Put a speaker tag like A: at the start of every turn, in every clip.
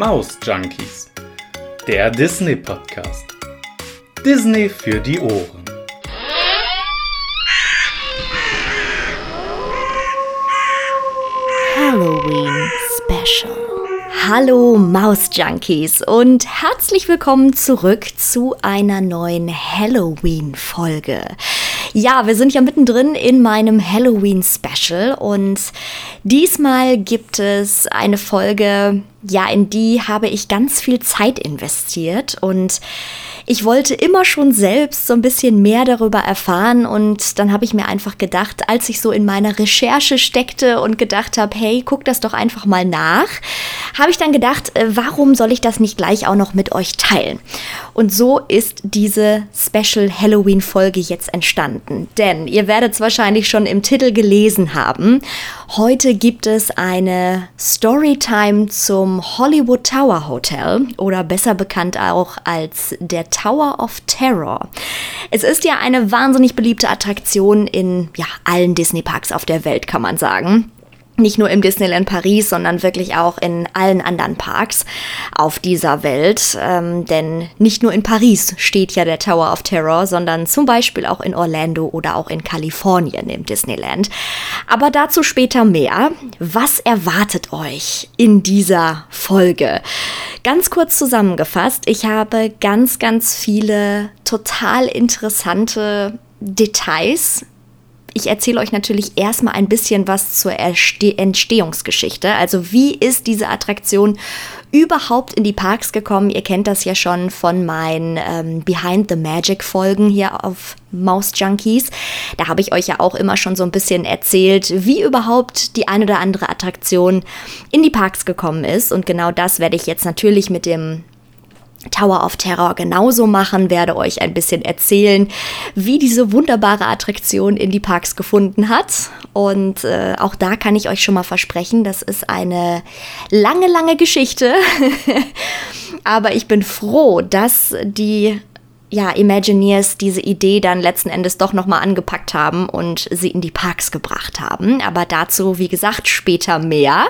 A: Maus Junkies, der Disney Podcast. Disney für die Ohren.
B: Halloween Special. Hallo Maus-Junkies und herzlich willkommen zurück zu einer neuen Halloween-Folge. Ja, wir sind ja mittendrin in meinem Halloween-Special und diesmal gibt es eine Folge, ja, in die habe ich ganz viel Zeit investiert und ich wollte immer schon selbst so ein bisschen mehr darüber erfahren und dann habe ich mir einfach gedacht, als ich so in meiner Recherche steckte und gedacht habe, hey, guck das doch einfach mal nach, habe ich dann gedacht, äh, warum soll ich das nicht gleich auch noch mit euch teilen? Und so ist diese Special Halloween Folge jetzt entstanden. Denn ihr werdet es wahrscheinlich schon im Titel gelesen haben. Heute gibt es eine Storytime zum Hollywood Tower Hotel oder besser bekannt auch als der Tower of Terror. Es ist ja eine wahnsinnig beliebte Attraktion in ja, allen Disney Parks auf der Welt, kann man sagen nicht nur im Disneyland Paris, sondern wirklich auch in allen anderen Parks auf dieser Welt. Ähm, denn nicht nur in Paris steht ja der Tower of Terror, sondern zum Beispiel auch in Orlando oder auch in Kalifornien im Disneyland. Aber dazu später mehr. Was erwartet euch in dieser Folge? Ganz kurz zusammengefasst, ich habe ganz, ganz viele total interessante Details ich erzähle euch natürlich erstmal ein bisschen was zur Erste Entstehungsgeschichte. Also wie ist diese Attraktion überhaupt in die Parks gekommen? Ihr kennt das ja schon von meinen ähm, Behind the Magic Folgen hier auf Maus Junkies. Da habe ich euch ja auch immer schon so ein bisschen erzählt, wie überhaupt die eine oder andere Attraktion in die Parks gekommen ist. Und genau das werde ich jetzt natürlich mit dem Tower of Terror genauso machen, werde euch ein bisschen erzählen, wie diese wunderbare Attraktion in die Parks gefunden hat. Und äh, auch da kann ich euch schon mal versprechen, das ist eine lange, lange Geschichte. Aber ich bin froh, dass die ja, Imagineers diese Idee dann letzten Endes doch nochmal angepackt haben und sie in die Parks gebracht haben. Aber dazu, wie gesagt, später mehr.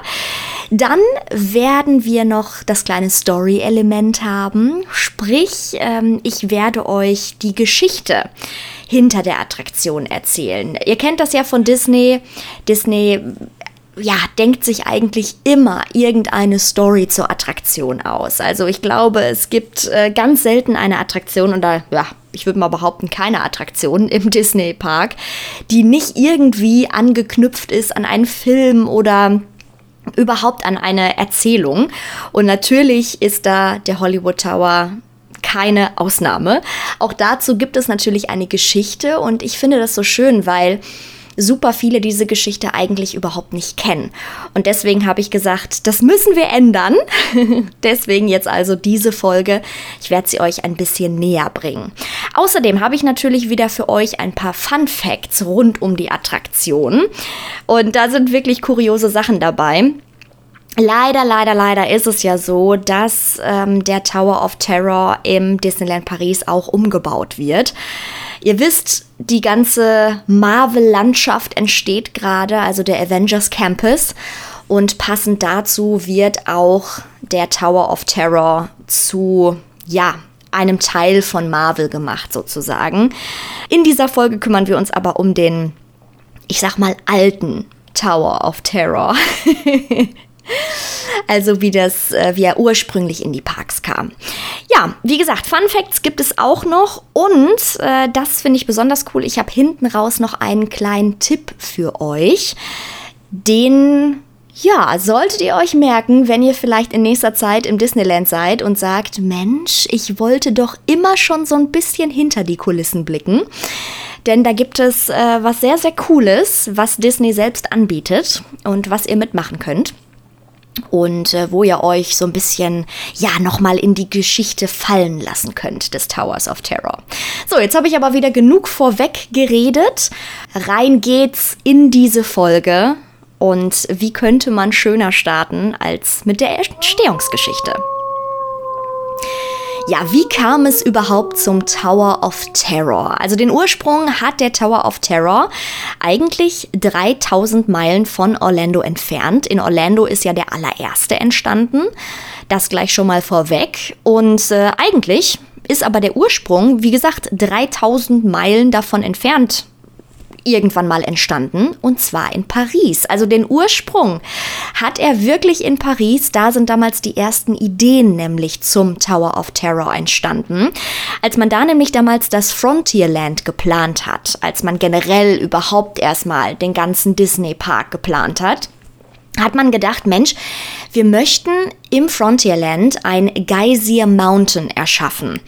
B: Dann werden wir noch das kleine Story-Element haben. Sprich, ähm, ich werde euch die Geschichte hinter der Attraktion erzählen. Ihr kennt das ja von Disney. Disney ja, denkt sich eigentlich immer irgendeine Story zur Attraktion aus. Also ich glaube, es gibt äh, ganz selten eine Attraktion oder ja, ich würde mal behaupten, keine Attraktion im Disney Park, die nicht irgendwie angeknüpft ist an einen Film oder überhaupt an eine Erzählung. Und natürlich ist da der Hollywood Tower keine Ausnahme. Auch dazu gibt es natürlich eine Geschichte und ich finde das so schön, weil super viele diese Geschichte eigentlich überhaupt nicht kennen. Und deswegen habe ich gesagt, das müssen wir ändern. deswegen jetzt also diese Folge. Ich werde sie euch ein bisschen näher bringen. Außerdem habe ich natürlich wieder für euch ein paar Fun Facts rund um die Attraktion. Und da sind wirklich kuriose Sachen dabei. Leider, leider, leider ist es ja so, dass ähm, der Tower of Terror im Disneyland Paris auch umgebaut wird. Ihr wisst, die ganze Marvel-Landschaft entsteht gerade, also der Avengers Campus. Und passend dazu wird auch der Tower of Terror zu, ja, einem Teil von Marvel gemacht sozusagen. In dieser Folge kümmern wir uns aber um den, ich sag mal, alten Tower of Terror. Also wie das, äh, wie er ursprünglich in die Parks kam. Ja, wie gesagt, Fun Facts gibt es auch noch und äh, das finde ich besonders cool. Ich habe hinten raus noch einen kleinen Tipp für euch, den ja, solltet ihr euch merken, wenn ihr vielleicht in nächster Zeit im Disneyland seid und sagt, Mensch, ich wollte doch immer schon so ein bisschen hinter die Kulissen blicken. Denn da gibt es äh, was sehr, sehr Cooles, was Disney selbst anbietet und was ihr mitmachen könnt und äh, wo ihr euch so ein bisschen, ja, nochmal in die Geschichte fallen lassen könnt des Towers of Terror. So, jetzt habe ich aber wieder genug vorweg geredet. Rein geht's in diese Folge. Und wie könnte man schöner starten als mit der Entstehungsgeschichte? Ja, wie kam es überhaupt zum Tower of Terror? Also den Ursprung hat der Tower of Terror eigentlich 3000 Meilen von Orlando entfernt. In Orlando ist ja der allererste entstanden. Das gleich schon mal vorweg. Und äh, eigentlich ist aber der Ursprung, wie gesagt, 3000 Meilen davon entfernt irgendwann mal entstanden und zwar in Paris. Also den Ursprung hat er wirklich in Paris. Da sind damals die ersten Ideen nämlich zum Tower of Terror entstanden. Als man da nämlich damals das Frontierland geplant hat, als man generell überhaupt erstmal den ganzen Disney Park geplant hat, hat man gedacht, Mensch, wir möchten im Frontierland ein Geysir Mountain erschaffen.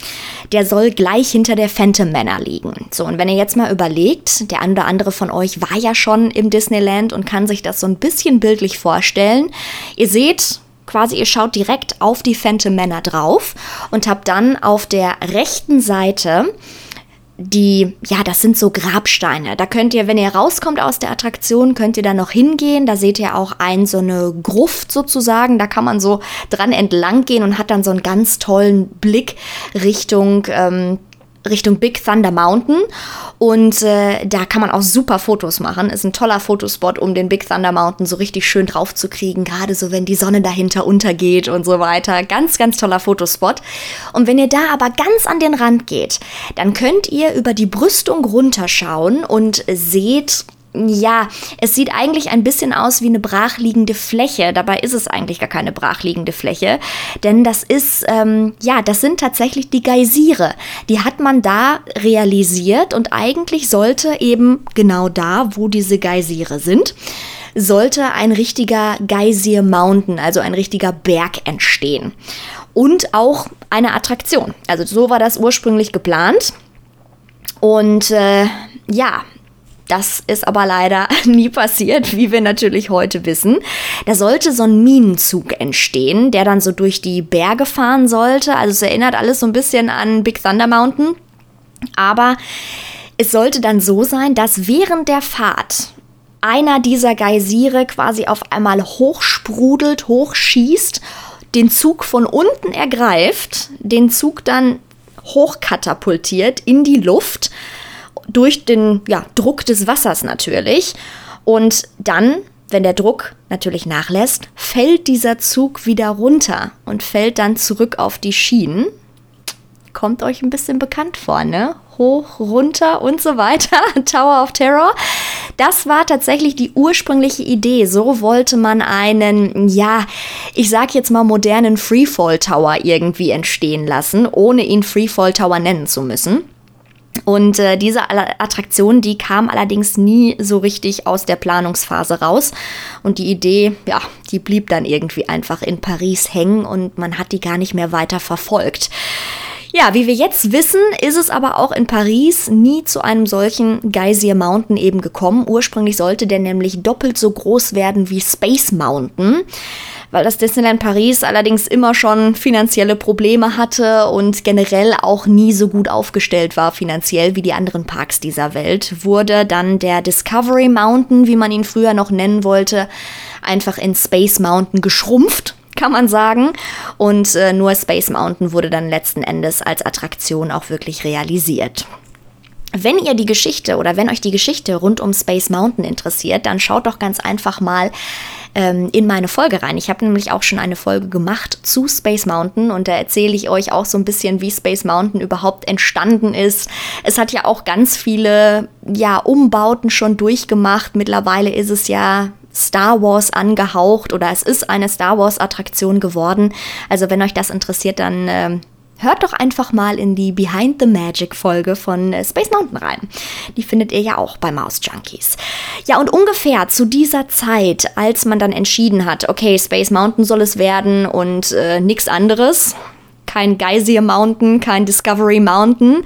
B: Der soll gleich hinter der Phantom Manor liegen. So, und wenn ihr jetzt mal überlegt, der ein oder andere von euch war ja schon im Disneyland und kann sich das so ein bisschen bildlich vorstellen. Ihr seht, quasi ihr schaut direkt auf die Phantom Manor drauf und habt dann auf der rechten Seite die, ja, das sind so Grabsteine. Da könnt ihr, wenn ihr rauskommt aus der Attraktion, könnt ihr da noch hingehen. Da seht ihr auch ein, so eine Gruft sozusagen. Da kann man so dran entlang gehen und hat dann so einen ganz tollen Blick Richtung ähm, Richtung Big Thunder Mountain. Und äh, da kann man auch super Fotos machen. Ist ein toller Fotospot, um den Big Thunder Mountain so richtig schön drauf zu kriegen. Gerade so, wenn die Sonne dahinter untergeht und so weiter. Ganz, ganz toller Fotospot. Und wenn ihr da aber ganz an den Rand geht, dann könnt ihr über die Brüstung runterschauen und seht ja, es sieht eigentlich ein bisschen aus wie eine brachliegende Fläche. Dabei ist es eigentlich gar keine brachliegende Fläche, denn das ist, ähm, ja, das sind tatsächlich die Geysire. Die hat man da realisiert und eigentlich sollte eben genau da, wo diese Geysire sind, sollte ein richtiger Geysir Mountain, also ein richtiger Berg entstehen. Und auch eine Attraktion. Also so war das ursprünglich geplant. Und äh, ja, das ist aber leider nie passiert, wie wir natürlich heute wissen. Da sollte so ein Minenzug entstehen, der dann so durch die Berge fahren sollte. Also es erinnert alles so ein bisschen an Big Thunder Mountain. Aber es sollte dann so sein, dass während der Fahrt einer dieser Geysire quasi auf einmal hochsprudelt, hochschießt, den Zug von unten ergreift, den Zug dann hochkatapultiert in die Luft durch den ja, Druck des Wassers natürlich. Und dann, wenn der Druck natürlich nachlässt, fällt dieser Zug wieder runter und fällt dann zurück auf die Schienen. Kommt euch ein bisschen bekannt vor, ne? Hoch, runter und so weiter. Tower of Terror. Das war tatsächlich die ursprüngliche Idee. So wollte man einen, ja, ich sag jetzt mal modernen Freefall Tower irgendwie entstehen lassen, ohne ihn Freefall Tower nennen zu müssen. Und äh, diese Attraktion, die kam allerdings nie so richtig aus der Planungsphase raus. Und die Idee, ja, die blieb dann irgendwie einfach in Paris hängen und man hat die gar nicht mehr weiter verfolgt. Ja, wie wir jetzt wissen, ist es aber auch in Paris nie zu einem solchen Geysir Mountain eben gekommen. Ursprünglich sollte der nämlich doppelt so groß werden wie Space Mountain weil das Disneyland Paris allerdings immer schon finanzielle Probleme hatte und generell auch nie so gut aufgestellt war finanziell wie die anderen Parks dieser Welt, wurde dann der Discovery Mountain, wie man ihn früher noch nennen wollte, einfach in Space Mountain geschrumpft kann man sagen. Und äh, nur Space Mountain wurde dann letzten Endes als Attraktion auch wirklich realisiert. Wenn ihr die Geschichte oder wenn euch die Geschichte rund um Space Mountain interessiert, dann schaut doch ganz einfach mal ähm, in meine Folge rein. Ich habe nämlich auch schon eine Folge gemacht zu Space Mountain und da erzähle ich euch auch so ein bisschen, wie Space Mountain überhaupt entstanden ist. Es hat ja auch ganz viele ja, Umbauten schon durchgemacht. Mittlerweile ist es ja Star Wars angehaucht oder es ist eine Star Wars Attraktion geworden. Also wenn euch das interessiert, dann äh, hört doch einfach mal in die Behind the Magic Folge von äh, Space Mountain rein. Die findet ihr ja auch bei Mouse Junkies. Ja, und ungefähr zu dieser Zeit, als man dann entschieden hat, okay, Space Mountain soll es werden und äh, nichts anderes, kein Geysir Mountain, kein Discovery Mountain.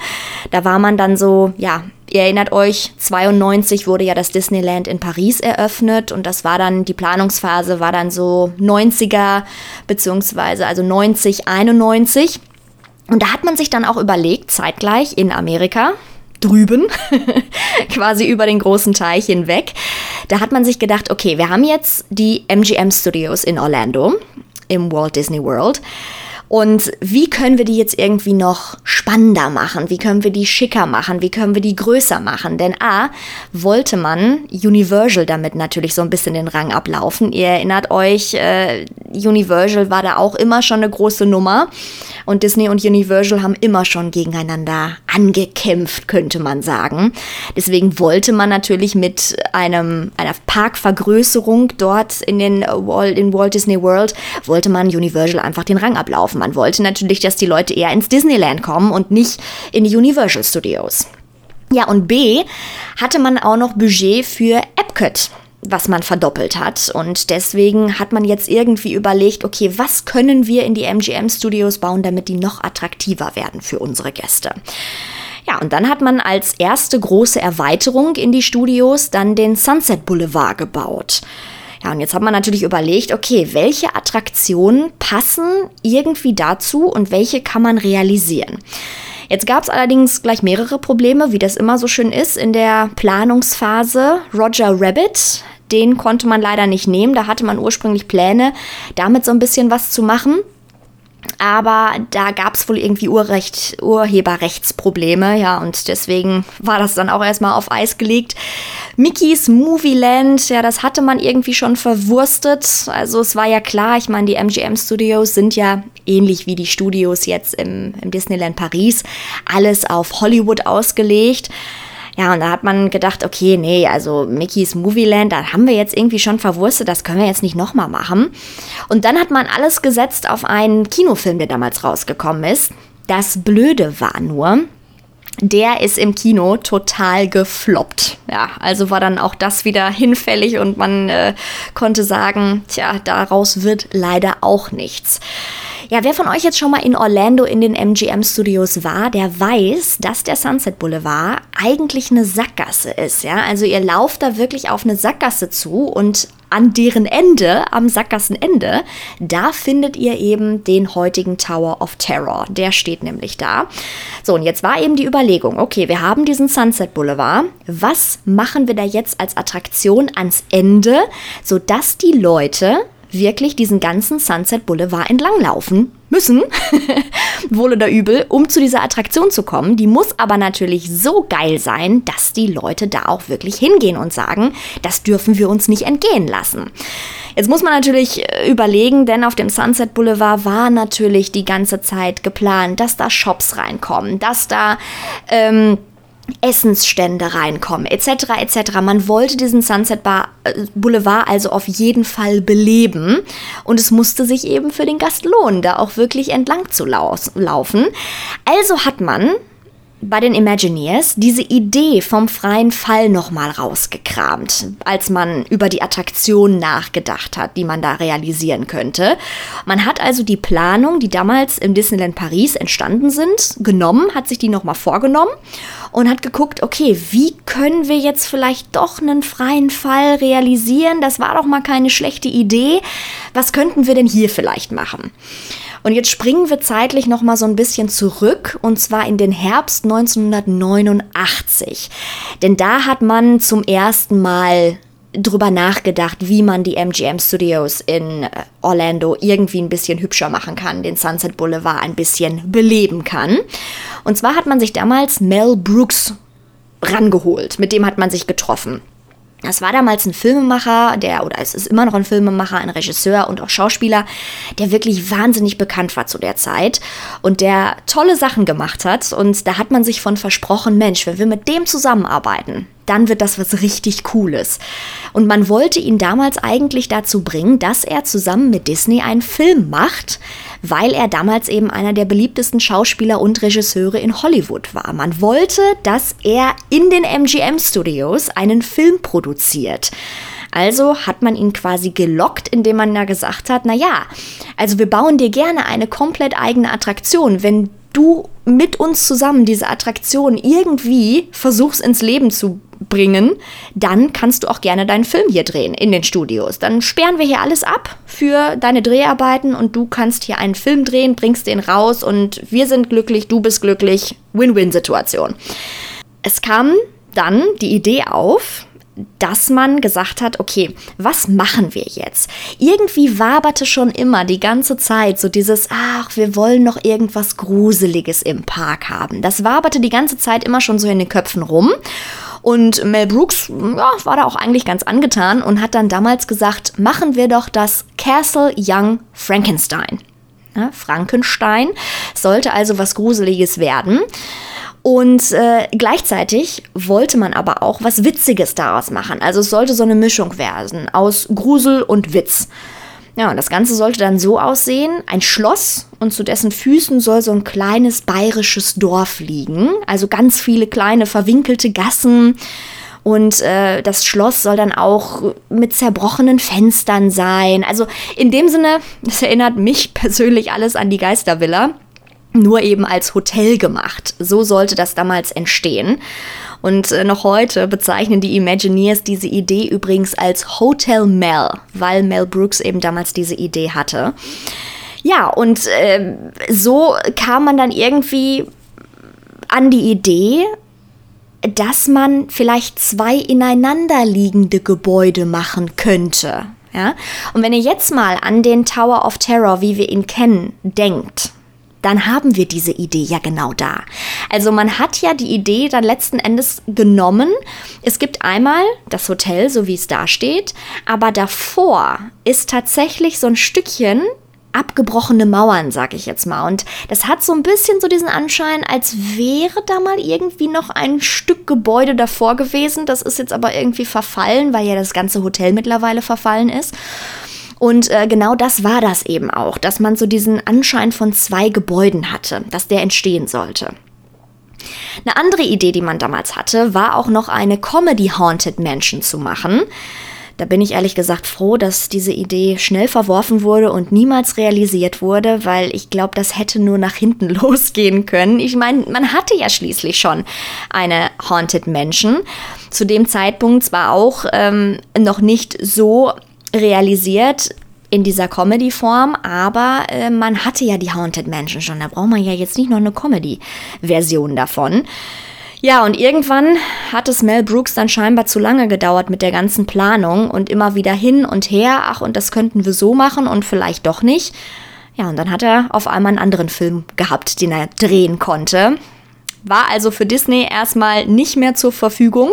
B: Da war man dann so, ja, ihr erinnert euch, 92 wurde ja das Disneyland in Paris eröffnet und das war dann, die Planungsphase war dann so 90er, beziehungsweise also 90, 91. Und da hat man sich dann auch überlegt, zeitgleich in Amerika, drüben, quasi über den großen Teich hinweg, da hat man sich gedacht, okay, wir haben jetzt die MGM Studios in Orlando im Walt Disney World. Und wie können wir die jetzt irgendwie noch spannender machen? Wie können wir die schicker machen? Wie können wir die größer machen? Denn A, wollte man Universal damit natürlich so ein bisschen den Rang ablaufen. Ihr erinnert euch, äh, Universal war da auch immer schon eine große Nummer. Und Disney und Universal haben immer schon gegeneinander angekämpft, könnte man sagen. Deswegen wollte man natürlich mit einem, einer Parkvergrößerung dort in den Walt, in Walt Disney World, wollte man Universal einfach den Rang ablaufen. Man wollte natürlich, dass die Leute eher ins Disneyland kommen und nicht in die Universal Studios. Ja, und B hatte man auch noch Budget für Epcot was man verdoppelt hat. Und deswegen hat man jetzt irgendwie überlegt, okay, was können wir in die MGM Studios bauen, damit die noch attraktiver werden für unsere Gäste. Ja, und dann hat man als erste große Erweiterung in die Studios dann den Sunset Boulevard gebaut. Ja, und jetzt hat man natürlich überlegt, okay, welche Attraktionen passen irgendwie dazu und welche kann man realisieren. Jetzt gab es allerdings gleich mehrere Probleme, wie das immer so schön ist in der Planungsphase. Roger Rabbit, den konnte man leider nicht nehmen. Da hatte man ursprünglich Pläne, damit so ein bisschen was zu machen. Aber da gab es wohl irgendwie Urrecht, Urheberrechtsprobleme, ja, und deswegen war das dann auch erstmal auf Eis gelegt. Mickeys Movieland, ja, das hatte man irgendwie schon verwurstet. Also es war ja klar, ich meine, die MGM Studios sind ja ähnlich wie die Studios jetzt im, im Disneyland Paris, alles auf Hollywood ausgelegt. Ja, und da hat man gedacht, okay, nee, also Mickey's Movieland, da haben wir jetzt irgendwie schon verwurstet, das können wir jetzt nicht nochmal machen. Und dann hat man alles gesetzt auf einen Kinofilm, der damals rausgekommen ist. Das Blöde war nur, der ist im Kino total gefloppt. Ja, also war dann auch das wieder hinfällig und man äh, konnte sagen, tja, daraus wird leider auch nichts. Ja, wer von euch jetzt schon mal in Orlando in den MGM Studios war, der weiß, dass der Sunset Boulevard eigentlich eine Sackgasse ist. Ja, also ihr lauft da wirklich auf eine Sackgasse zu und an deren Ende, am Sackgassenende, da findet ihr eben den heutigen Tower of Terror. Der steht nämlich da. So, und jetzt war eben die Überlegung, okay, wir haben diesen Sunset Boulevard. Was machen wir da jetzt als Attraktion ans Ende, sodass die Leute wirklich diesen ganzen Sunset Boulevard entlanglaufen müssen, wohl oder übel, um zu dieser Attraktion zu kommen. Die muss aber natürlich so geil sein, dass die Leute da auch wirklich hingehen und sagen, das dürfen wir uns nicht entgehen lassen. Jetzt muss man natürlich äh, überlegen, denn auf dem Sunset Boulevard war natürlich die ganze Zeit geplant, dass da Shops reinkommen, dass da ähm, Essensstände reinkommen, etc. etc. Man wollte diesen Sunset Bar, äh, Boulevard also auf jeden Fall beleben und es musste sich eben für den Gast lohnen, da auch wirklich entlang zu laufen. Also hat man bei den Imagineers diese Idee vom freien Fall nochmal rausgekramt, als man über die Attraktion nachgedacht hat, die man da realisieren könnte. Man hat also die Planung, die damals im Disneyland Paris entstanden sind, genommen, hat sich die nochmal vorgenommen und hat geguckt, okay, wie können wir jetzt vielleicht doch einen freien Fall realisieren? Das war doch mal keine schlechte Idee. Was könnten wir denn hier vielleicht machen? Und jetzt springen wir zeitlich noch mal so ein bisschen zurück und zwar in den Herbst 1989. Denn da hat man zum ersten Mal drüber nachgedacht, wie man die MGM Studios in äh, Orlando irgendwie ein bisschen hübscher machen kann, den Sunset Boulevard ein bisschen beleben kann. Und zwar hat man sich damals Mel Brooks rangeholt, mit dem hat man sich getroffen. Das war damals ein Filmemacher, der, oder es ist immer noch ein Filmemacher, ein Regisseur und auch Schauspieler, der wirklich wahnsinnig bekannt war zu der Zeit und der tolle Sachen gemacht hat. Und da hat man sich von versprochen, Mensch, wenn wir mit dem zusammenarbeiten, dann wird das was richtig Cooles. Und man wollte ihn damals eigentlich dazu bringen, dass er zusammen mit Disney einen Film macht, weil er damals eben einer der beliebtesten Schauspieler und Regisseure in Hollywood war. Man wollte, dass er in den MGM Studios einen Film produziert. Also hat man ihn quasi gelockt, indem man da gesagt hat, na ja, also wir bauen dir gerne eine komplett eigene Attraktion, wenn du mit uns zusammen diese Attraktion irgendwie versuchst ins Leben zu bringen, dann kannst du auch gerne deinen Film hier drehen in den Studios. Dann sperren wir hier alles ab für deine Dreharbeiten und du kannst hier einen Film drehen, bringst den raus und wir sind glücklich, du bist glücklich. Win-win-Situation. Es kam dann die Idee auf, dass man gesagt hat, okay, was machen wir jetzt? Irgendwie waberte schon immer die ganze Zeit so dieses, ach, wir wollen noch irgendwas Gruseliges im Park haben. Das waberte die ganze Zeit immer schon so in den Köpfen rum. Und Mel Brooks ja, war da auch eigentlich ganz angetan und hat dann damals gesagt, machen wir doch das Castle Young Frankenstein. Ja, Frankenstein sollte also was Gruseliges werden. Und äh, gleichzeitig wollte man aber auch was Witziges daraus machen. Also es sollte so eine Mischung werden aus Grusel und Witz. Ja, und das Ganze sollte dann so aussehen: ein Schloss und zu dessen Füßen soll so ein kleines bayerisches Dorf liegen. Also ganz viele kleine verwinkelte Gassen. Und äh, das Schloss soll dann auch mit zerbrochenen Fenstern sein. Also in dem Sinne, das erinnert mich persönlich alles an die Geistervilla nur eben als Hotel gemacht. So sollte das damals entstehen. Und äh, noch heute bezeichnen die Imagineers diese Idee übrigens als Hotel Mel, weil Mel Brooks eben damals diese Idee hatte. Ja, und äh, so kam man dann irgendwie an die Idee, dass man vielleicht zwei ineinanderliegende Gebäude machen könnte. Ja? Und wenn ihr jetzt mal an den Tower of Terror, wie wir ihn kennen, denkt, dann haben wir diese Idee ja genau da. Also man hat ja die Idee dann letzten Endes genommen. Es gibt einmal das Hotel, so wie es da steht, aber davor ist tatsächlich so ein Stückchen abgebrochene Mauern, sag ich jetzt mal. Und das hat so ein bisschen so diesen Anschein, als wäre da mal irgendwie noch ein Stück Gebäude davor gewesen. Das ist jetzt aber irgendwie verfallen, weil ja das ganze Hotel mittlerweile verfallen ist. Und äh, genau das war das eben auch, dass man so diesen Anschein von zwei Gebäuden hatte, dass der entstehen sollte. Eine andere Idee, die man damals hatte, war auch noch eine Comedy Haunted Mansion zu machen. Da bin ich ehrlich gesagt froh, dass diese Idee schnell verworfen wurde und niemals realisiert wurde, weil ich glaube, das hätte nur nach hinten losgehen können. Ich meine, man hatte ja schließlich schon eine Haunted Mansion. Zu dem Zeitpunkt zwar auch ähm, noch nicht so realisiert in dieser Comedy-Form, aber äh, man hatte ja die Haunted Mansion schon. Da braucht man ja jetzt nicht noch eine Comedy-Version davon. Ja, und irgendwann hat es Mel Brooks dann scheinbar zu lange gedauert mit der ganzen Planung und immer wieder hin und her. Ach, und das könnten wir so machen und vielleicht doch nicht. Ja, und dann hat er auf einmal einen anderen Film gehabt, den er drehen konnte. War also für Disney erstmal nicht mehr zur Verfügung.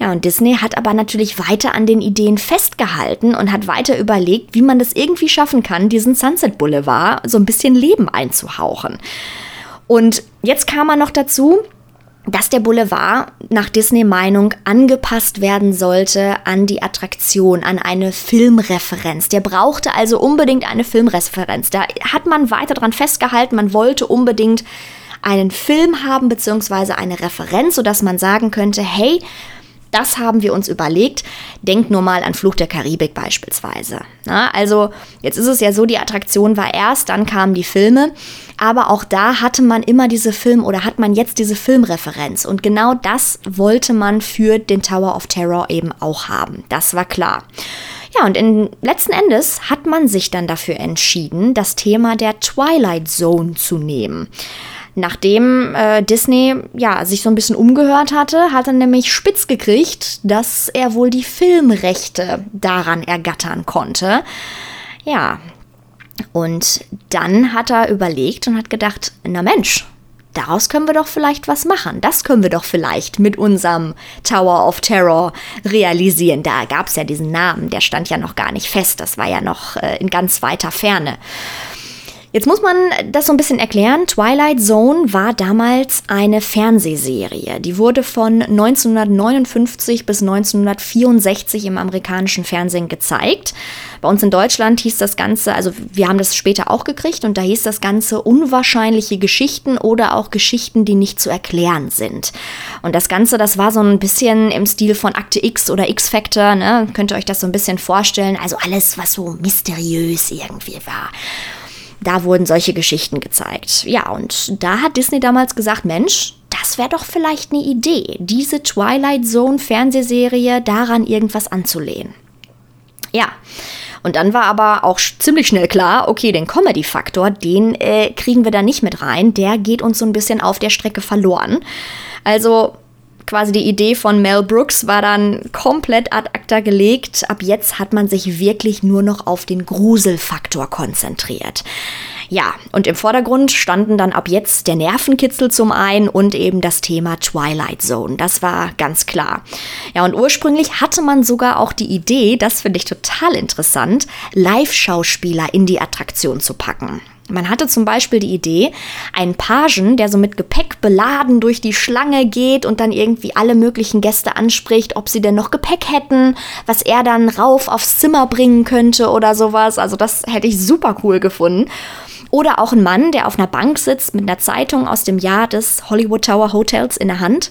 B: Ja, und Disney hat aber natürlich weiter an den Ideen festgehalten und hat weiter überlegt, wie man das irgendwie schaffen kann, diesen Sunset Boulevard so ein bisschen Leben einzuhauchen. Und jetzt kam man noch dazu, dass der Boulevard nach Disney-Meinung angepasst werden sollte an die Attraktion, an eine Filmreferenz. Der brauchte also unbedingt eine Filmreferenz. Da hat man weiter dran festgehalten, man wollte unbedingt einen Film haben, beziehungsweise eine Referenz, sodass man sagen könnte, hey, das haben wir uns überlegt. Denkt nur mal an Fluch der Karibik beispielsweise. Na, also jetzt ist es ja so, die Attraktion war erst, dann kamen die Filme. Aber auch da hatte man immer diese Film oder hat man jetzt diese Filmreferenz. Und genau das wollte man für den Tower of Terror eben auch haben. Das war klar. Ja, und in, letzten Endes hat man sich dann dafür entschieden, das Thema der Twilight Zone zu nehmen. Nachdem äh, Disney ja sich so ein bisschen umgehört hatte, hat er nämlich spitz gekriegt, dass er wohl die Filmrechte daran ergattern konnte. Ja. Und dann hat er überlegt und hat gedacht, na Mensch, daraus können wir doch vielleicht was machen. Das können wir doch vielleicht mit unserem Tower of Terror realisieren. Da gab es ja diesen Namen, der stand ja noch gar nicht fest. Das war ja noch äh, in ganz weiter Ferne. Jetzt muss man das so ein bisschen erklären. Twilight Zone war damals eine Fernsehserie. Die wurde von 1959 bis 1964 im amerikanischen Fernsehen gezeigt. Bei uns in Deutschland hieß das Ganze, also wir haben das später auch gekriegt und da hieß das Ganze unwahrscheinliche Geschichten oder auch Geschichten, die nicht zu erklären sind. Und das Ganze, das war so ein bisschen im Stil von Akte X oder X-Factor, ne? Könnt ihr euch das so ein bisschen vorstellen? Also alles, was so mysteriös irgendwie war. Da wurden solche Geschichten gezeigt. Ja, und da hat Disney damals gesagt, Mensch, das wäre doch vielleicht eine Idee, diese Twilight Zone Fernsehserie daran irgendwas anzulehnen. Ja, und dann war aber auch ziemlich schnell klar, okay, den Comedy-Faktor, den äh, kriegen wir da nicht mit rein, der geht uns so ein bisschen auf der Strecke verloren. Also quasi die Idee von Mel Brooks war dann komplett ad acta gelegt. Ab jetzt hat man sich wirklich nur noch auf den Gruselfaktor konzentriert. Ja, und im Vordergrund standen dann ab jetzt der Nervenkitzel zum einen und eben das Thema Twilight Zone. Das war ganz klar. Ja, und ursprünglich hatte man sogar auch die Idee, das finde ich total interessant, Live-Schauspieler in die Attraktion zu packen. Man hatte zum Beispiel die Idee, einen Pagen, der so mit Gepäck beladen durch die Schlange geht und dann irgendwie alle möglichen Gäste anspricht, ob sie denn noch Gepäck hätten, was er dann rauf aufs Zimmer bringen könnte oder sowas. Also das hätte ich super cool gefunden. Oder auch ein Mann, der auf einer Bank sitzt mit einer Zeitung aus dem Jahr des Hollywood Tower Hotels in der Hand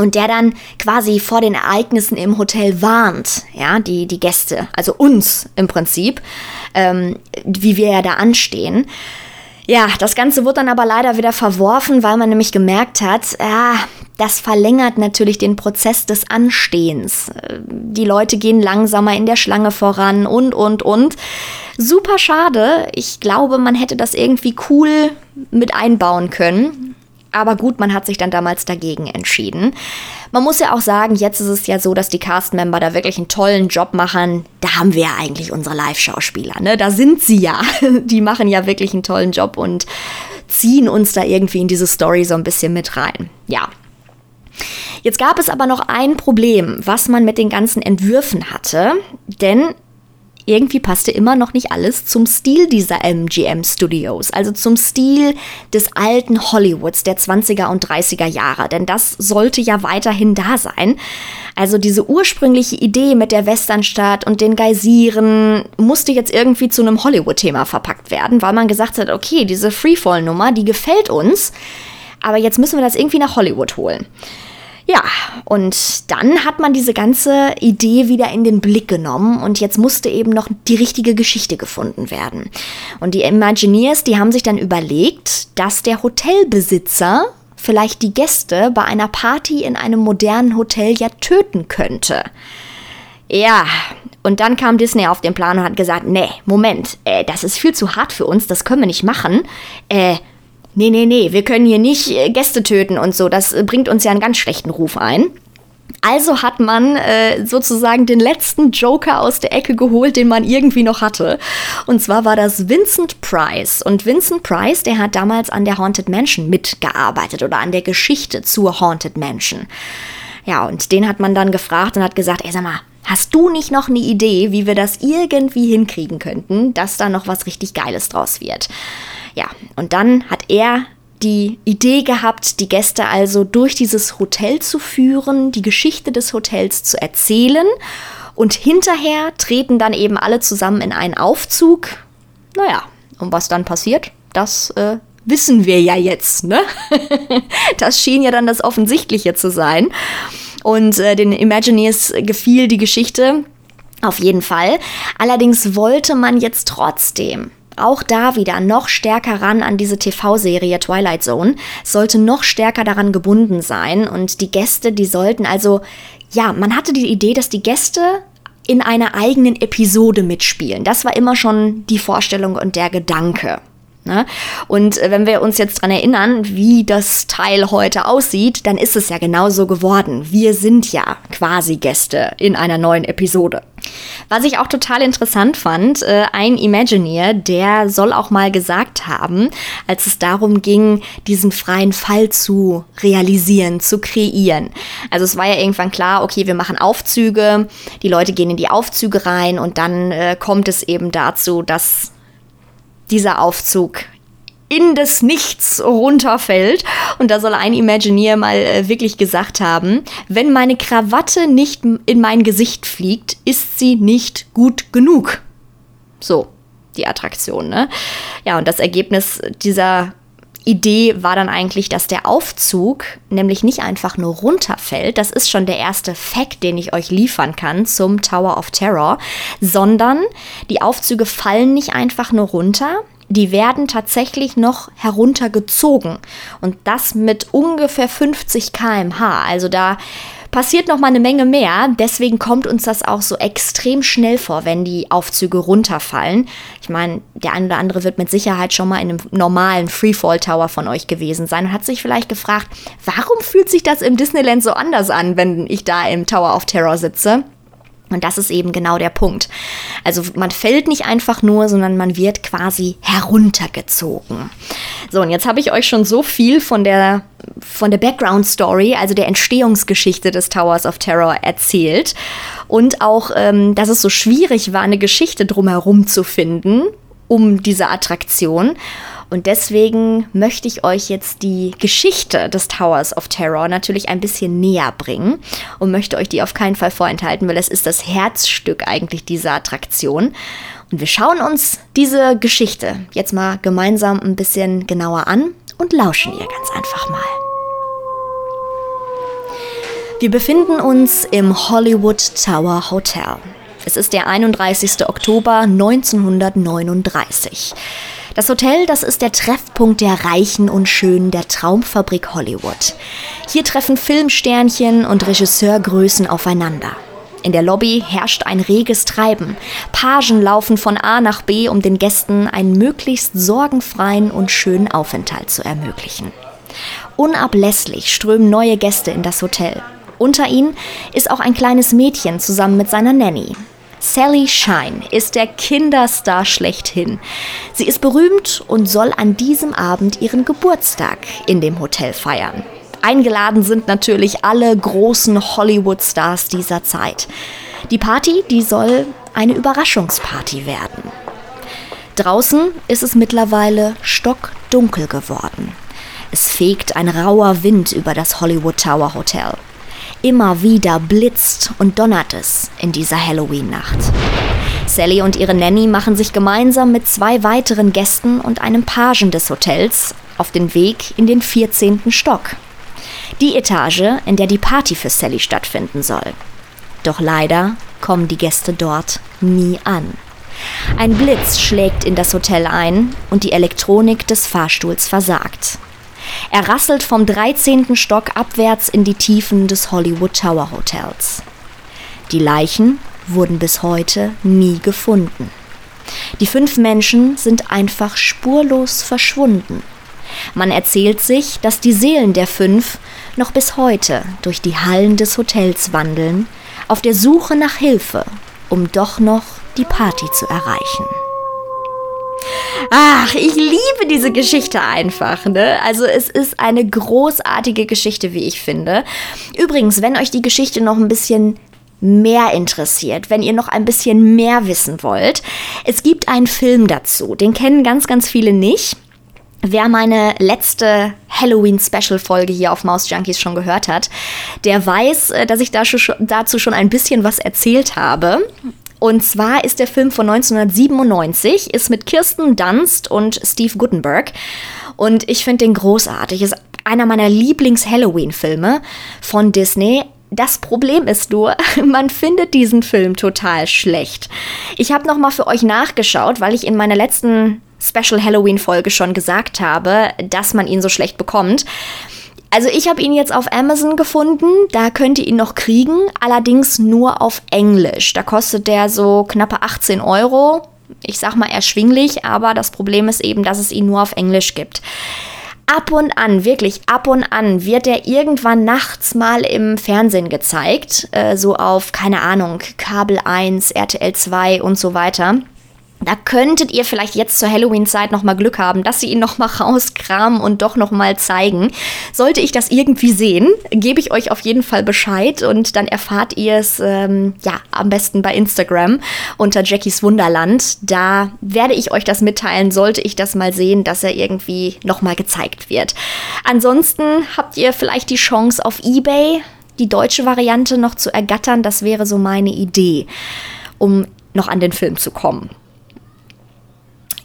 B: und der dann quasi vor den Ereignissen im Hotel warnt, ja, die, die Gäste, also uns im Prinzip, ähm, wie wir ja da anstehen. Ja, das Ganze wurde dann aber leider wieder verworfen, weil man nämlich gemerkt hat, ja, das verlängert natürlich den Prozess des Anstehens. Die Leute gehen langsamer in der Schlange voran und, und, und. Super schade. Ich glaube, man hätte das irgendwie cool mit einbauen können. Aber gut, man hat sich dann damals dagegen entschieden. Man muss ja auch sagen, jetzt ist es ja so, dass die Cast-Member da wirklich einen tollen Job machen. Da haben wir ja eigentlich unsere Live-Schauspieler, ne? Da sind sie ja. Die machen ja wirklich einen tollen Job und ziehen uns da irgendwie in diese Story so ein bisschen mit rein. Ja. Jetzt gab es aber noch ein Problem, was man mit den ganzen Entwürfen hatte, denn irgendwie passte immer noch nicht alles zum Stil dieser MGM Studios, also zum Stil des alten Hollywoods der 20er und 30er Jahre, denn das sollte ja weiterhin da sein. Also diese ursprüngliche Idee mit der Westernstadt und den Geysiren musste jetzt irgendwie zu einem Hollywood-Thema verpackt werden, weil man gesagt hat, okay, diese Freefall-Nummer, die gefällt uns, aber jetzt müssen wir das irgendwie nach Hollywood holen. Ja, und dann hat man diese ganze Idee wieder in den Blick genommen und jetzt musste eben noch die richtige Geschichte gefunden werden. Und die Imagineers, die haben sich dann überlegt, dass der Hotelbesitzer vielleicht die Gäste bei einer Party in einem modernen Hotel ja töten könnte. Ja, und dann kam Disney auf den Plan und hat gesagt, nee, Moment, äh, das ist viel zu hart für uns, das können wir nicht machen. Äh, nee, nee, nee, wir können hier nicht äh, Gäste töten und so, das äh, bringt uns ja einen ganz schlechten Ruf ein. Also hat man äh, sozusagen den letzten Joker aus der Ecke geholt, den man irgendwie noch hatte. Und zwar war das Vincent Price. Und Vincent Price, der hat damals an der Haunted Mansion mitgearbeitet oder an der Geschichte zur Haunted Mansion. Ja, und den hat man dann gefragt und hat gesagt, ey, sag mal, hast du nicht noch eine Idee, wie wir das irgendwie hinkriegen könnten, dass da noch was richtig Geiles draus wird? Ja, und dann hat er die Idee gehabt, die Gäste also durch dieses Hotel zu führen, die Geschichte des Hotels zu erzählen. Und hinterher treten dann eben alle zusammen in einen Aufzug. Naja, und was dann passiert, das äh, wissen wir ja jetzt, ne? das schien ja dann das Offensichtliche zu sein. Und äh, den Imagineers gefiel die Geschichte auf jeden Fall. Allerdings wollte man jetzt trotzdem auch da wieder noch stärker ran an diese TV-Serie Twilight Zone, sollte noch stärker daran gebunden sein und die Gäste, die sollten also, ja, man hatte die Idee, dass die Gäste in einer eigenen Episode mitspielen. Das war immer schon die Vorstellung und der Gedanke. Ne? Und äh, wenn wir uns jetzt daran erinnern, wie das Teil heute aussieht, dann ist es ja genauso geworden. Wir sind ja quasi Gäste in einer neuen Episode. Was ich auch total interessant fand, äh, ein Imagineer, der soll auch mal gesagt haben, als es darum ging, diesen freien Fall zu realisieren, zu kreieren. Also es war ja irgendwann klar, okay, wir machen Aufzüge, die Leute gehen in die Aufzüge rein und dann äh, kommt es eben dazu, dass dieser Aufzug in das Nichts runterfällt. Und da soll ein Imagineer mal äh, wirklich gesagt haben, wenn meine Krawatte nicht in mein Gesicht fliegt, ist sie nicht gut genug. So, die Attraktion, ne? Ja, und das Ergebnis dieser Idee war dann eigentlich, dass der Aufzug nämlich nicht einfach nur runterfällt, das ist schon der erste Fact, den ich euch liefern kann zum Tower of Terror, sondern die Aufzüge fallen nicht einfach nur runter, die werden tatsächlich noch heruntergezogen. Und das mit ungefähr 50 km/h. Also da passiert noch mal eine Menge mehr. Deswegen kommt uns das auch so extrem schnell vor, wenn die Aufzüge runterfallen. Ich meine, der eine oder andere wird mit Sicherheit schon mal in einem normalen Freefall Tower von euch gewesen sein und hat sich vielleicht gefragt, warum fühlt sich das im Disneyland so anders an, wenn ich da im Tower of Terror sitze? Und das ist eben genau der Punkt. Also man fällt nicht einfach nur, sondern man wird quasi heruntergezogen. So, und jetzt habe ich euch schon so viel von der, von der Background Story, also der Entstehungsgeschichte des Towers of Terror erzählt. Und auch, ähm, dass es so schwierig war, eine Geschichte drumherum zu finden, um diese Attraktion. Und deswegen möchte ich euch jetzt die Geschichte des Towers of Terror natürlich ein bisschen näher bringen und möchte euch die auf keinen Fall vorenthalten, weil es ist das Herzstück eigentlich dieser Attraktion. Und wir schauen uns diese Geschichte jetzt mal gemeinsam ein bisschen genauer an und lauschen ihr ganz einfach mal. Wir befinden uns im Hollywood Tower Hotel. Es ist der 31. Oktober 1939. Das Hotel, das ist der Treffpunkt der Reichen und Schönen der Traumfabrik Hollywood. Hier treffen Filmsternchen und Regisseurgrößen aufeinander. In der Lobby herrscht ein reges Treiben. Pagen laufen von A nach B, um den Gästen einen möglichst sorgenfreien und schönen Aufenthalt zu ermöglichen. Unablässlich strömen neue Gäste in das Hotel. Unter ihnen ist auch ein kleines Mädchen zusammen mit seiner Nanny. Sally Shine ist der Kinderstar schlechthin. Sie ist berühmt und soll an diesem Abend ihren Geburtstag in dem Hotel feiern. Eingeladen sind natürlich alle großen Hollywood-Stars dieser Zeit. Die Party, die soll eine Überraschungsparty werden. Draußen ist es mittlerweile stockdunkel geworden. Es fegt ein rauer Wind über das Hollywood Tower Hotel. Immer wieder blitzt und donnert es in dieser Halloween-Nacht. Sally und ihre Nanny machen sich gemeinsam mit zwei weiteren Gästen und einem Pagen des Hotels auf den Weg in den 14. Stock. Die Etage, in der die Party für Sally stattfinden soll. Doch leider kommen die Gäste dort nie an. Ein Blitz schlägt in das Hotel ein und die Elektronik des Fahrstuhls versagt. Er rasselt vom 13. Stock abwärts in die Tiefen des Hollywood Tower Hotels. Die Leichen wurden bis heute nie gefunden. Die fünf Menschen sind einfach spurlos verschwunden. Man erzählt sich, dass die Seelen der fünf noch bis heute durch die Hallen des Hotels wandeln, auf der Suche nach Hilfe, um doch noch die Party zu erreichen. Ach, ich liebe diese Geschichte einfach, ne? Also es ist eine großartige Geschichte, wie ich finde. Übrigens, wenn euch die Geschichte noch ein bisschen mehr interessiert, wenn ihr noch ein bisschen mehr wissen wollt, es gibt einen Film dazu. Den kennen ganz, ganz viele nicht. Wer meine letzte Halloween-Special-Folge hier auf Maus Junkies schon gehört hat, der weiß, äh, dass ich dazu schon ein bisschen was erzählt habe. Und zwar ist der Film von 1997, ist mit Kirsten Dunst und Steve Gutenberg. Und ich finde den großartig. Ist einer meiner Lieblings-Halloween-Filme von Disney. Das Problem ist nur, man findet diesen Film total schlecht. Ich habe noch mal für euch nachgeschaut, weil ich in meiner letzten Special Halloween Folge schon gesagt habe, dass man ihn so schlecht bekommt. Also ich habe ihn jetzt auf Amazon gefunden, da könnt ihr ihn noch kriegen, allerdings nur auf Englisch. Da kostet der so knappe 18 Euro. Ich sag mal erschwinglich, aber das Problem ist eben, dass es ihn nur auf Englisch gibt. Ab und an, wirklich ab und an, wird er irgendwann nachts mal im Fernsehen gezeigt. Äh, so auf, keine Ahnung, Kabel 1, RTL 2 und so weiter. Da könntet ihr vielleicht jetzt zur Halloween-Zeit nochmal Glück haben, dass sie ihn nochmal rauskramen und doch nochmal zeigen. Sollte ich das irgendwie sehen, gebe ich euch auf jeden Fall Bescheid und dann erfahrt ihr es ähm, ja am besten bei Instagram unter Jackies Wunderland. Da werde ich euch das mitteilen, sollte ich das mal sehen, dass er irgendwie nochmal gezeigt wird. Ansonsten habt ihr vielleicht die Chance auf eBay die deutsche Variante noch zu ergattern. Das wäre so meine Idee, um noch an den Film zu kommen.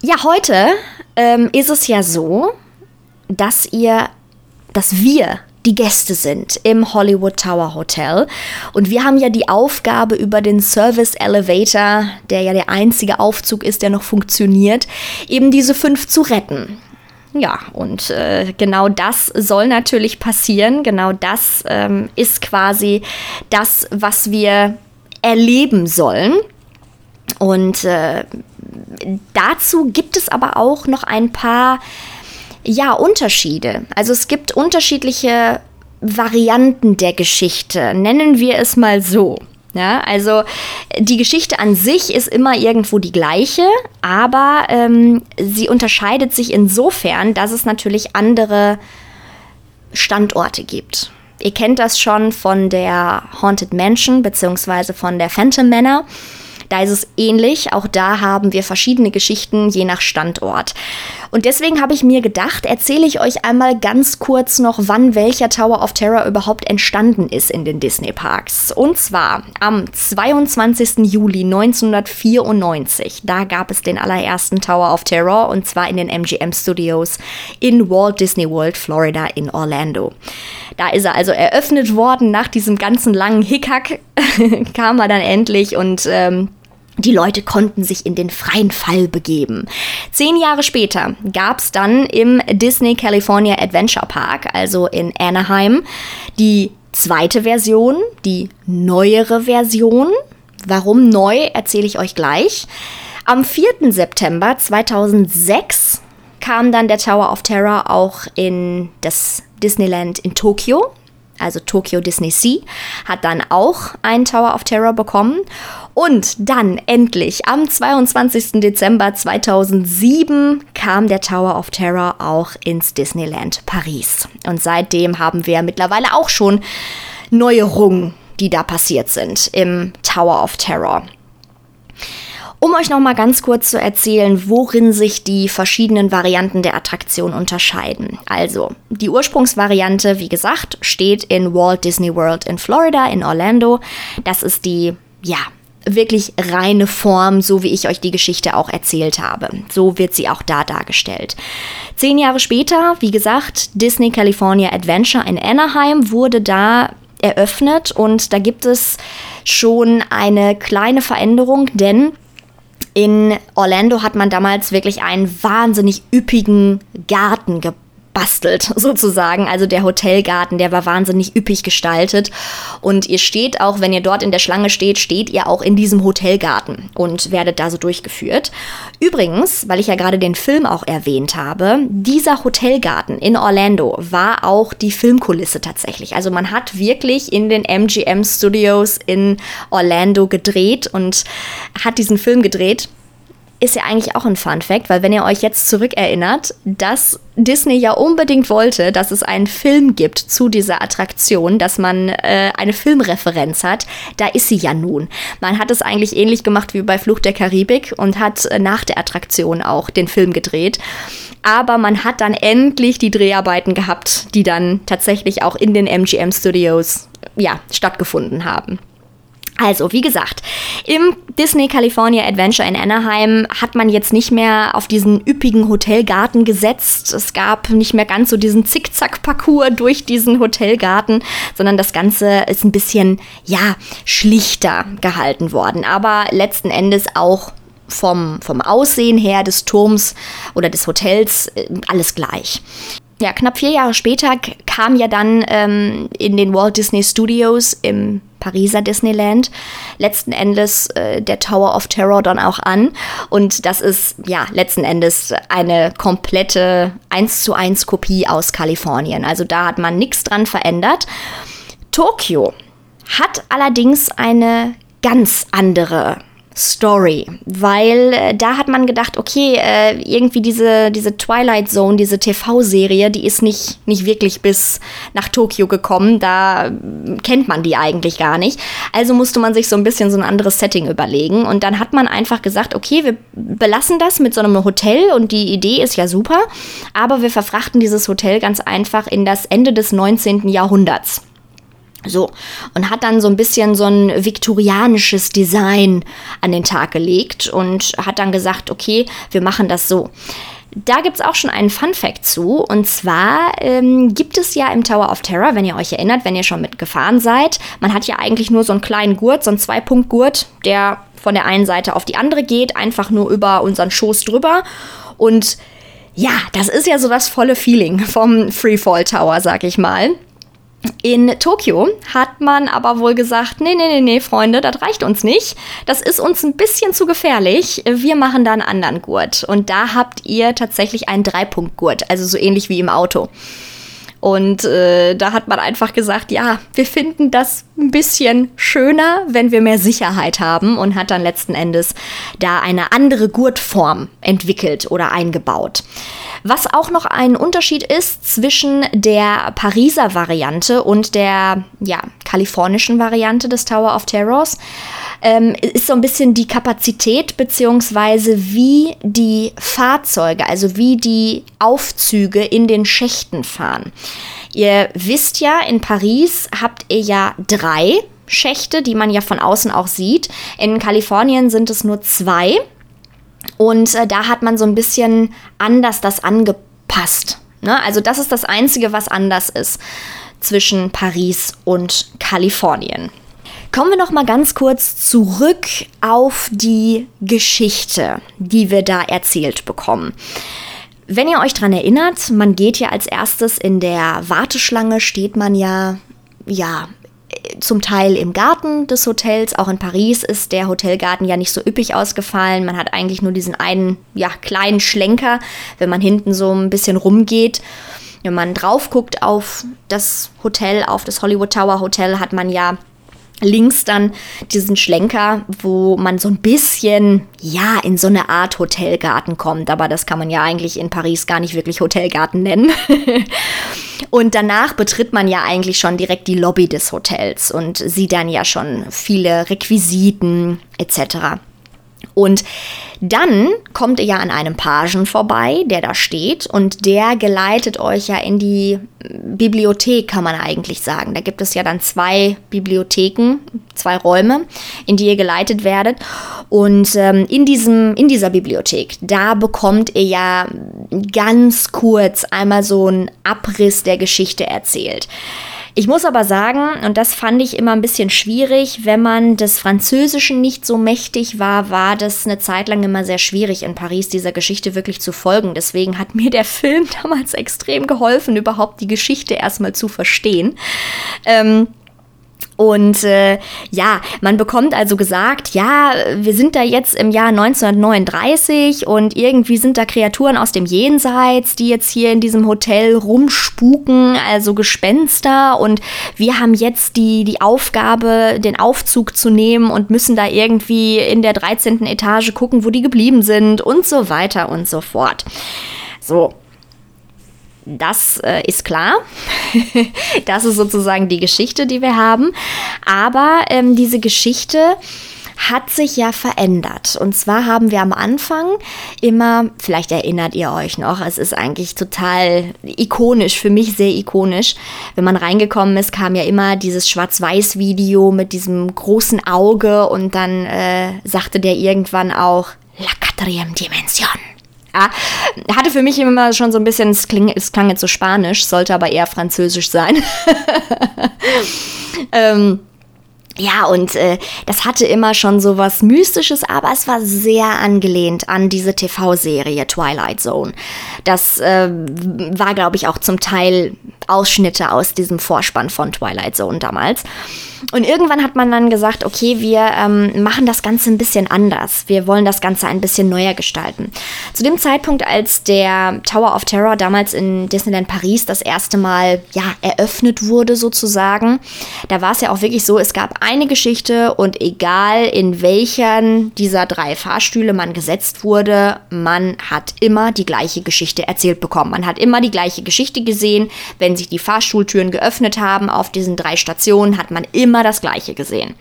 B: Ja, heute ähm, ist es ja so, dass ihr, dass wir die Gäste sind im Hollywood Tower Hotel. Und wir haben ja die Aufgabe über den Service Elevator, der ja der einzige Aufzug ist, der noch funktioniert, eben diese fünf zu retten. Ja, und äh, genau das soll natürlich passieren. Genau das ähm, ist quasi das, was wir erleben sollen. Und äh, dazu gibt es aber auch noch ein paar ja, Unterschiede. Also es gibt unterschiedliche Varianten der Geschichte, nennen wir es mal so. Ja, also die Geschichte an sich ist immer irgendwo die gleiche, aber ähm, sie unterscheidet sich insofern, dass es natürlich andere Standorte gibt. Ihr kennt das schon von der Haunted Mansion bzw. von der Phantom Manor. Da ist es ähnlich. Auch da haben wir verschiedene Geschichten je nach Standort. Und deswegen habe ich mir gedacht, erzähle ich euch einmal ganz kurz noch, wann welcher Tower of Terror überhaupt entstanden ist in den Disney Parks. Und zwar am 22. Juli 1994. Da gab es den allerersten Tower of Terror und zwar in den MGM Studios in Walt Disney World, Florida in Orlando. Da ist er also eröffnet worden. Nach diesem ganzen langen Hickhack kam er dann endlich und ähm, die Leute konnten sich in den freien Fall begeben. Zehn Jahre später gab es dann im Disney California Adventure Park, also in Anaheim, die zweite Version, die neuere Version. Warum neu, erzähle ich euch gleich. Am 4. September 2006 kam dann der Tower of Terror auch in das Disneyland in Tokio also Tokyo Disney Sea, hat dann auch einen Tower of Terror bekommen. Und dann endlich am 22. Dezember 2007 kam der Tower of Terror auch ins Disneyland Paris. Und seitdem haben wir mittlerweile auch schon Neuerungen, die da passiert sind im Tower of Terror. Um euch noch mal ganz kurz zu erzählen, worin sich die verschiedenen Varianten der Attraktion unterscheiden. Also, die Ursprungsvariante, wie gesagt, steht in Walt Disney World in Florida, in Orlando. Das ist die, ja, wirklich reine Form, so wie ich euch die Geschichte auch erzählt habe. So wird sie auch da dargestellt. Zehn Jahre später, wie gesagt, Disney California Adventure in Anaheim wurde da eröffnet und da gibt es schon eine kleine Veränderung, denn in Orlando hat man damals wirklich einen wahnsinnig üppigen Garten gebaut bastelt, sozusagen. Also der Hotelgarten, der war wahnsinnig üppig gestaltet. Und ihr steht auch, wenn ihr dort in der Schlange steht, steht ihr auch in diesem Hotelgarten und werdet da so durchgeführt. Übrigens, weil ich ja gerade den Film auch erwähnt habe, dieser Hotelgarten in Orlando war auch die Filmkulisse tatsächlich. Also man hat wirklich in den MGM Studios in Orlando gedreht und hat diesen Film gedreht ist ja eigentlich auch ein Fun Fact, weil wenn ihr euch jetzt zurückerinnert, dass Disney ja unbedingt wollte, dass es einen Film gibt zu dieser Attraktion, dass man äh, eine Filmreferenz hat, da ist sie ja nun. Man hat es eigentlich ähnlich gemacht wie bei Fluch der Karibik und hat äh, nach der Attraktion auch den Film gedreht. Aber man hat dann endlich die Dreharbeiten gehabt, die dann tatsächlich auch in den MGM Studios ja, stattgefunden haben. Also, wie gesagt, im Disney California Adventure in Anaheim hat man jetzt nicht mehr auf diesen üppigen Hotelgarten gesetzt. Es gab nicht mehr ganz so diesen Zickzack-Parcours durch diesen Hotelgarten, sondern das Ganze ist ein bisschen, ja, schlichter gehalten worden. Aber letzten Endes auch vom, vom Aussehen her des Turms oder des Hotels äh, alles gleich. Ja, knapp vier Jahre später kam ja dann ähm, in den Walt Disney Studios im Pariser Disneyland letzten Endes äh, der Tower of Terror dann auch an. Und das ist ja letzten Endes eine komplette 1 zu 1 Kopie aus Kalifornien. Also da hat man nichts dran verändert. Tokio hat allerdings eine ganz andere Story, weil äh, da hat man gedacht, okay, äh, irgendwie diese, diese Twilight Zone, diese TV-Serie, die ist nicht, nicht wirklich bis nach Tokio gekommen, da kennt man die eigentlich gar nicht. Also musste man sich so ein bisschen so ein anderes Setting überlegen und dann hat man einfach gesagt, okay, wir belassen das mit so einem Hotel und die Idee ist ja super, aber wir verfrachten dieses Hotel ganz einfach in das Ende des 19. Jahrhunderts. So, und hat dann so ein bisschen so ein viktorianisches Design an den Tag gelegt und hat dann gesagt, okay, wir machen das so. Da gibt es auch schon einen Fun Fact zu. Und zwar ähm, gibt es ja im Tower of Terror, wenn ihr euch erinnert, wenn ihr schon mitgefahren seid, man hat ja eigentlich nur so einen kleinen Gurt, so einen Zweipunktgurt, der von der einen Seite auf die andere geht, einfach nur über unseren Schoß drüber. Und Ja, das ist ja so das volle Feeling vom Freefall Tower, sag ich mal. In Tokio hat man aber wohl gesagt, nee, nee, nee, nee, Freunde, das reicht uns nicht. Das ist uns ein bisschen zu gefährlich. Wir machen da einen anderen Gurt. Und da habt ihr tatsächlich einen Dreipunktgurt, also so ähnlich wie im Auto. Und äh, da hat man einfach gesagt, ja, wir finden das ein bisschen schöner, wenn wir mehr Sicherheit haben und hat dann letzten Endes da eine andere Gurtform entwickelt oder eingebaut. Was auch noch ein Unterschied ist zwischen der Pariser Variante und der ja, kalifornischen Variante des Tower of Terrors, ähm, ist so ein bisschen die Kapazität beziehungsweise wie die Fahrzeuge, also wie die Aufzüge in den Schächten fahren. Ihr wisst ja, in Paris habt ihr ja drei Schächte, die man ja von außen auch sieht. In Kalifornien sind es nur zwei. Und äh, da hat man so ein bisschen anders das angepasst. Ne? Also das ist das Einzige, was anders ist zwischen Paris und Kalifornien. Kommen wir noch mal ganz kurz zurück auf die Geschichte, die wir da erzählt bekommen. Wenn ihr euch daran erinnert, man geht ja als erstes in der Warteschlange, steht man ja, ja, zum Teil im Garten des Hotels. Auch in Paris ist der Hotelgarten ja nicht so üppig ausgefallen. Man hat eigentlich nur diesen einen, ja, kleinen Schlenker, wenn man hinten so ein bisschen rumgeht. Wenn man drauf guckt auf das Hotel, auf das Hollywood Tower Hotel, hat man ja links dann diesen Schlenker, wo man so ein bisschen, ja, in so eine Art Hotelgarten kommt. Aber das kann man ja eigentlich in Paris gar nicht wirklich Hotelgarten nennen. und danach betritt man ja eigentlich schon direkt die Lobby des Hotels und sieht dann ja schon viele Requisiten etc. Und dann kommt ihr ja an einem Pagen vorbei, der da steht und der geleitet euch ja in die Bibliothek, kann man eigentlich sagen. Da gibt es ja dann zwei Bibliotheken, zwei Räume, in die ihr geleitet werdet. Und ähm, in, diesem, in dieser Bibliothek, da bekommt ihr ja ganz kurz einmal so einen Abriss der Geschichte erzählt. Ich muss aber sagen, und das fand ich immer ein bisschen schwierig, wenn man des Französischen nicht so mächtig war, war das eine Zeit lang immer sehr schwierig in Paris dieser Geschichte wirklich zu folgen. Deswegen hat mir der Film damals extrem geholfen, überhaupt die Geschichte erstmal zu verstehen. Ähm, und äh, ja, man bekommt also gesagt, ja, wir sind da jetzt im Jahr 1939 und irgendwie sind da Kreaturen aus dem Jenseits, die jetzt hier in diesem Hotel rumspuken, also Gespenster. Und wir haben jetzt die, die Aufgabe, den Aufzug zu nehmen und müssen da irgendwie in der 13. Etage gucken, wo die geblieben sind und so weiter und so fort. So, das äh, ist klar. das ist sozusagen die Geschichte, die wir haben. Aber ähm, diese Geschichte hat sich ja verändert. Und zwar haben wir am Anfang immer, vielleicht erinnert ihr euch noch, es ist eigentlich total ikonisch, für mich sehr ikonisch. Wenn man reingekommen ist, kam ja immer dieses Schwarz-Weiß-Video mit diesem großen Auge und dann äh, sagte der irgendwann auch La Quatrième Dimension. Ja, hatte für mich immer schon so ein bisschen, es, kling, es klang jetzt so spanisch, sollte aber eher französisch sein. ähm, ja, und äh, das hatte immer schon so was Mystisches, aber es war sehr angelehnt an diese TV-Serie Twilight Zone. Das äh, war, glaube ich, auch zum Teil Ausschnitte aus diesem Vorspann von Twilight Zone damals. Und irgendwann hat man dann gesagt, okay, wir ähm, machen das Ganze ein bisschen anders. Wir wollen das Ganze ein bisschen neuer gestalten. Zu dem Zeitpunkt, als der Tower of Terror damals in Disneyland Paris das erste Mal ja, eröffnet wurde, sozusagen, da war es ja auch wirklich so, es gab eine Geschichte und egal in welchen dieser drei Fahrstühle man gesetzt wurde, man hat immer die gleiche Geschichte erzählt bekommen. Man hat immer die gleiche Geschichte gesehen. Wenn sich die Fahrstuhltüren geöffnet haben auf diesen drei Stationen, hat man immer das gleiche gesehen.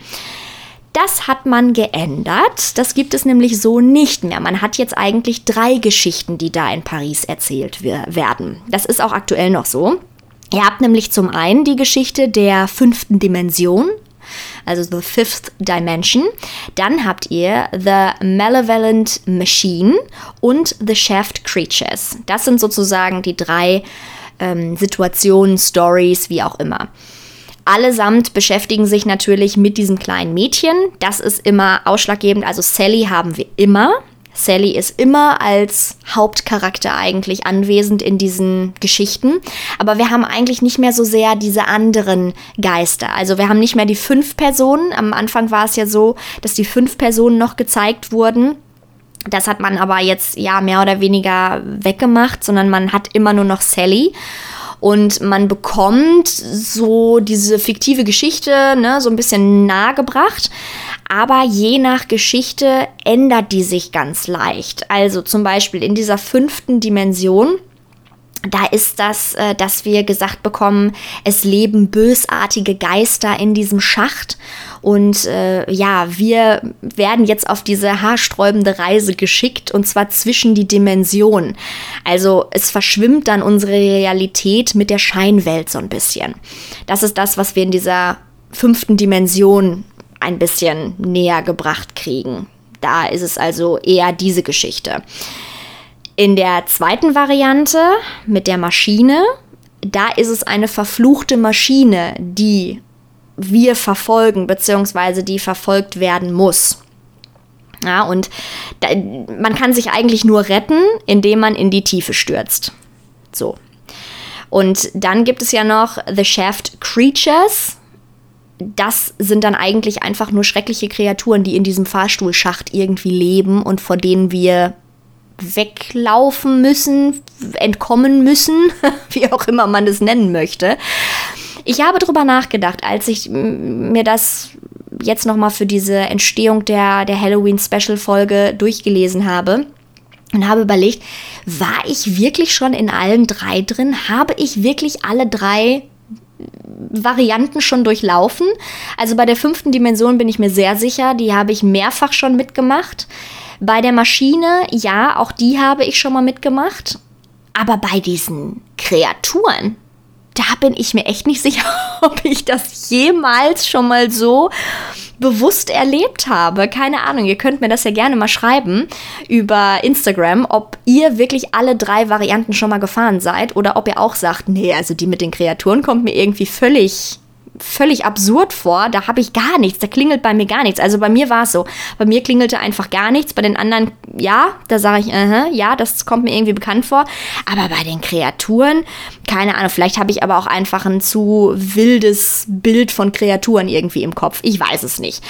B: Das hat man geändert. Das gibt es nämlich so nicht mehr. Man hat jetzt eigentlich drei Geschichten, die da in Paris erzählt werden. Das ist auch aktuell noch so. Ihr habt nämlich zum einen die Geschichte der fünften Dimension, also The Fifth Dimension. Dann habt ihr The Malevolent Machine und The Shaft Creatures. Das sind sozusagen die drei ähm, Situationen, Stories, wie auch immer. Allesamt beschäftigen sich natürlich mit diesem kleinen Mädchen. Das ist immer ausschlaggebend. Also Sally haben wir immer. Sally ist immer als Hauptcharakter eigentlich anwesend in diesen Geschichten, aber wir haben eigentlich nicht mehr so sehr diese anderen Geister. Also wir haben nicht mehr die fünf Personen. Am Anfang war es ja so, dass die fünf Personen noch gezeigt wurden. Das hat man aber jetzt ja mehr oder weniger weggemacht, sondern man hat immer nur noch Sally. Und man bekommt so diese fiktive Geschichte ne, so ein bisschen nahegebracht. Aber je nach Geschichte ändert die sich ganz leicht. Also zum Beispiel in dieser fünften Dimension da ist das, äh, dass wir gesagt bekommen, es leben bösartige Geister in diesem Schacht. Und äh, ja, wir werden jetzt auf diese haarsträubende Reise geschickt und zwar zwischen die Dimensionen. Also es verschwimmt dann unsere Realität mit der Scheinwelt so ein bisschen. Das ist das, was wir in dieser fünften Dimension ein bisschen näher gebracht kriegen. Da ist es also eher diese Geschichte. In der zweiten Variante mit der Maschine, da ist es eine verfluchte Maschine, die wir verfolgen, beziehungsweise die verfolgt werden muss. Ja, und da, man kann sich eigentlich nur retten, indem man in die Tiefe stürzt. So. Und dann gibt es ja noch The Shaft Creatures. Das sind dann eigentlich einfach nur schreckliche Kreaturen, die in diesem Fahrstuhlschacht irgendwie leben und vor denen wir weglaufen müssen, entkommen müssen, wie auch immer man es nennen möchte. Ich habe darüber nachgedacht, als ich mir das jetzt nochmal für diese Entstehung der, der Halloween-Special-Folge durchgelesen habe und habe überlegt, war ich wirklich schon in allen drei drin? Habe ich wirklich alle drei Varianten schon durchlaufen? Also bei der fünften Dimension bin ich mir sehr sicher, die habe ich mehrfach schon mitgemacht. Bei der Maschine, ja, auch die habe ich schon mal mitgemacht. Aber bei diesen Kreaturen, da bin ich mir echt nicht sicher, ob ich das jemals schon mal so bewusst erlebt habe. Keine Ahnung, ihr könnt mir das ja gerne mal schreiben über Instagram, ob ihr wirklich alle drei Varianten schon mal gefahren seid oder ob ihr auch sagt, nee, also die mit den Kreaturen kommt mir irgendwie völlig völlig absurd vor. Da habe ich gar nichts. Da klingelt bei mir gar nichts. Also bei mir war es so. Bei mir klingelte einfach gar nichts. Bei den anderen, ja, da sage ich, uh -huh, ja, das kommt mir irgendwie bekannt vor. Aber bei den Kreaturen, keine Ahnung, vielleicht habe ich aber auch einfach ein zu wildes Bild von Kreaturen irgendwie im Kopf. Ich weiß es nicht.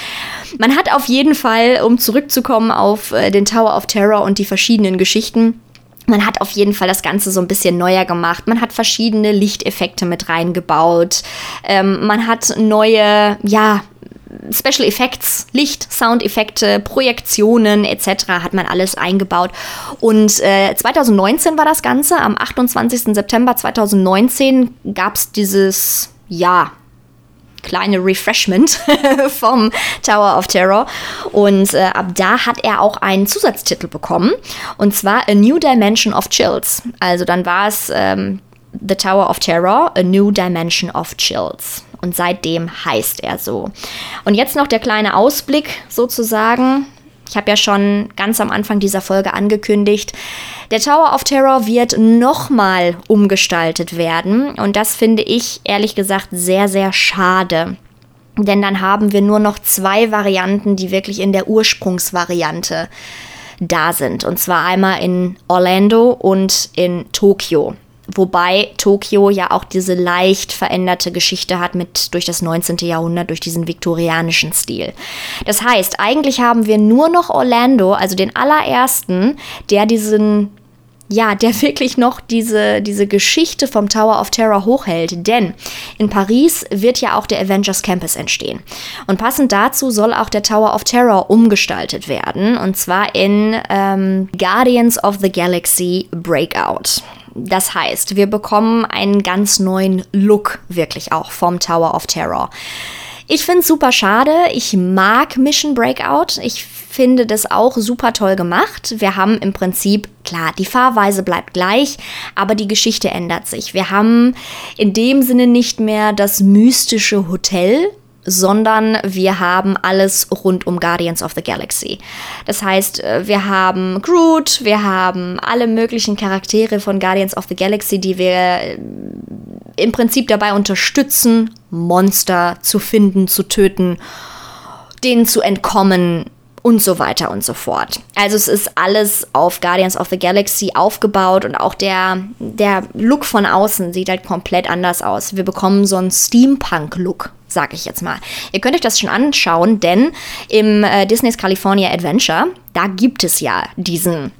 B: Man hat auf jeden Fall, um zurückzukommen auf äh, den Tower of Terror und die verschiedenen Geschichten, man hat auf jeden Fall das Ganze so ein bisschen neuer gemacht. Man hat verschiedene Lichteffekte mit reingebaut. Ähm, man hat neue, ja, Special Effects, Licht, Soundeffekte, Projektionen etc. hat man alles eingebaut. Und äh, 2019 war das Ganze. Am 28. September 2019 gab es dieses, ja, kleine Refreshment vom Tower of Terror. Und äh, ab da hat er auch einen Zusatztitel bekommen. Und zwar A New Dimension of Chills. Also dann war es ähm, The Tower of Terror, A New Dimension of Chills. Und seitdem heißt er so. Und jetzt noch der kleine Ausblick sozusagen. Ich habe ja schon ganz am Anfang dieser Folge angekündigt, der Tower of Terror wird nochmal umgestaltet werden. Und das finde ich ehrlich gesagt sehr, sehr schade. Denn dann haben wir nur noch zwei Varianten, die wirklich in der Ursprungsvariante da sind. Und zwar einmal in Orlando und in Tokio. Wobei Tokio ja auch diese leicht veränderte Geschichte hat mit durch das 19. Jahrhundert, durch diesen viktorianischen Stil. Das heißt, eigentlich haben wir nur noch Orlando, also den allerersten, der diesen ja, der wirklich noch diese, diese Geschichte vom Tower of Terror hochhält. Denn in Paris wird ja auch der Avengers Campus entstehen. Und passend dazu soll auch der Tower of Terror umgestaltet werden. Und zwar in ähm, Guardians of the Galaxy Breakout. Das heißt, wir bekommen einen ganz neuen Look wirklich auch vom Tower of Terror. Ich finde es super schade. Ich mag Mission Breakout. Ich finde das auch super toll gemacht. Wir haben im Prinzip, klar, die Fahrweise bleibt gleich, aber die Geschichte ändert sich. Wir haben in dem Sinne nicht mehr das mystische Hotel, sondern wir haben alles rund um Guardians of the Galaxy. Das heißt, äh, wir haben Groot, wir haben alle möglichen Charaktere von Guardians of the Galaxy, die wir äh, im Prinzip dabei unterstützen, Monster zu finden, zu töten, denen zu entkommen und so weiter und so fort. Also es ist alles auf Guardians of the Galaxy aufgebaut und auch der, der Look von außen sieht halt komplett anders aus. Wir bekommen so einen Steampunk-Look, sag ich jetzt mal. Ihr könnt euch das schon anschauen, denn im äh, Disney's California Adventure, da gibt es ja diesen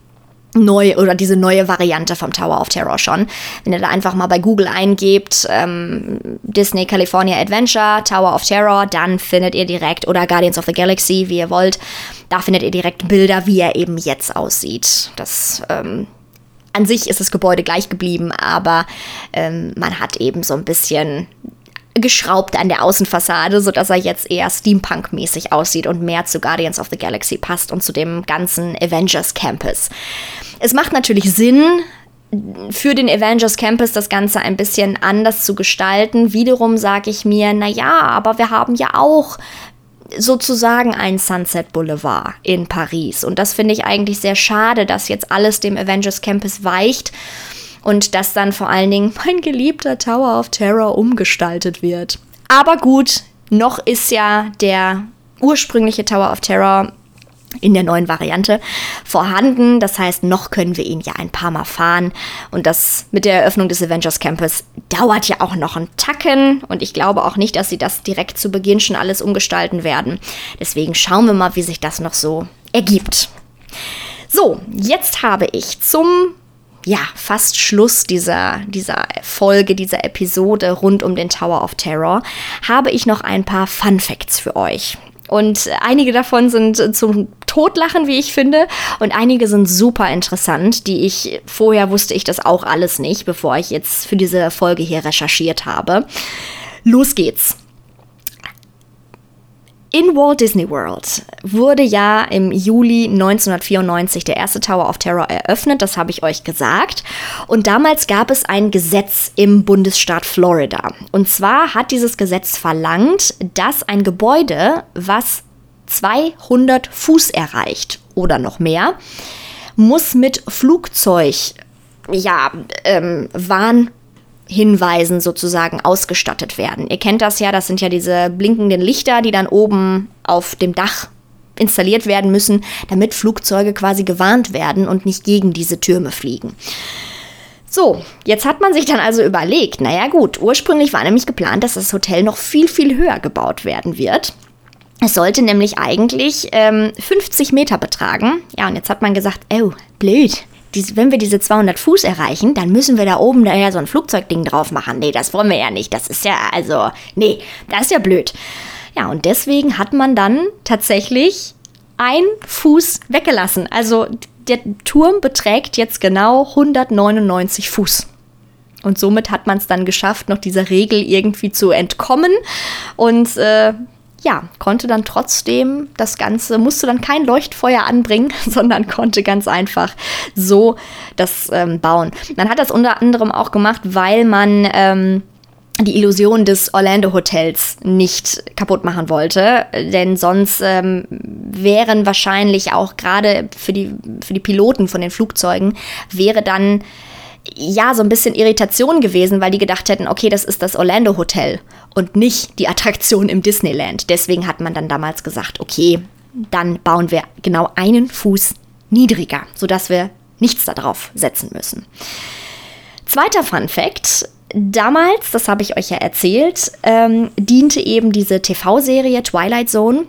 B: neu oder diese neue Variante vom Tower of Terror schon. Wenn ihr da einfach mal bei Google eingebt, ähm, Disney California Adventure, Tower of Terror, dann findet ihr direkt, oder Guardians of the Galaxy, wie ihr wollt, da findet ihr direkt Bilder, wie er eben jetzt aussieht. Das, ähm, an sich ist das Gebäude gleich geblieben, aber ähm, man hat eben so ein bisschen geschraubt an der Außenfassade, sodass er jetzt eher Steampunk-mäßig aussieht und mehr zu Guardians of the Galaxy passt und zu dem ganzen Avengers Campus. Es macht natürlich Sinn, für den Avengers Campus das Ganze ein bisschen anders zu gestalten. Wiederum sage ich mir, naja, aber wir haben ja auch sozusagen einen Sunset Boulevard in Paris. Und das finde ich eigentlich sehr schade, dass jetzt alles dem Avengers Campus weicht und dass dann vor allen Dingen mein geliebter Tower of Terror umgestaltet wird. Aber gut, noch ist ja der ursprüngliche Tower of Terror in der neuen Variante vorhanden. Das heißt, noch können wir ihn ja ein paar Mal fahren. Und das mit der Eröffnung des Avengers Campus dauert ja auch noch einen Tacken. Und ich glaube auch nicht, dass sie das direkt zu Beginn schon alles umgestalten werden. Deswegen schauen wir mal, wie sich das noch so ergibt. So, jetzt habe ich zum ja, fast Schluss dieser, dieser Folge, dieser Episode rund um den Tower of Terror, habe ich noch ein paar Fun Facts für euch. Und einige davon sind zum Totlachen, wie ich finde. Und einige sind super interessant, die ich vorher wusste ich das auch alles nicht, bevor ich jetzt für diese Folge hier recherchiert habe. Los geht's. In Walt Disney World wurde ja im Juli 1994 der erste Tower of Terror eröffnet, das habe ich euch gesagt. Und damals gab es ein Gesetz im Bundesstaat Florida. Und zwar hat dieses Gesetz verlangt, dass ein Gebäude, was 200 Fuß erreicht oder noch mehr, muss mit Flugzeug, ja, ähm, Warn Hinweisen sozusagen ausgestattet werden. Ihr kennt das ja, das sind ja diese blinkenden Lichter, die dann oben auf dem Dach installiert werden müssen, damit Flugzeuge quasi gewarnt werden und nicht gegen diese Türme fliegen. So, jetzt hat man sich dann also überlegt, naja gut, ursprünglich war nämlich geplant, dass das Hotel noch viel, viel höher gebaut werden wird. Es sollte nämlich eigentlich ähm, 50 Meter betragen. Ja, und jetzt hat man gesagt, oh, blöd, dies, wenn wir diese 200 Fuß erreichen, dann müssen wir da oben daher so ein Flugzeugding drauf machen. Nee, das wollen wir ja nicht. Das ist ja, also, nee, das ist ja blöd. Ja, und deswegen hat man dann tatsächlich ein Fuß weggelassen. Also der Turm beträgt jetzt genau 199 Fuß. Und somit hat man es dann geschafft, noch dieser Regel irgendwie zu entkommen. Und äh, ja, konnte dann trotzdem das Ganze, musste dann kein Leuchtfeuer anbringen, sondern konnte ganz einfach so das ähm, bauen. Man hat das unter anderem auch gemacht, weil man ähm, die Illusion des Orlando Hotels nicht kaputt machen wollte, denn sonst ähm, wären wahrscheinlich auch gerade für die, für die Piloten von den Flugzeugen wäre dann ja, so ein bisschen Irritation gewesen, weil die gedacht hätten, okay, das ist das Orlando Hotel und nicht die Attraktion im Disneyland. Deswegen hat man dann damals gesagt, okay, dann bauen wir genau einen Fuß niedriger, sodass wir nichts darauf setzen müssen. Zweiter Fun Fact. Damals, das habe ich euch ja erzählt, ähm, diente eben diese TV-Serie Twilight Zone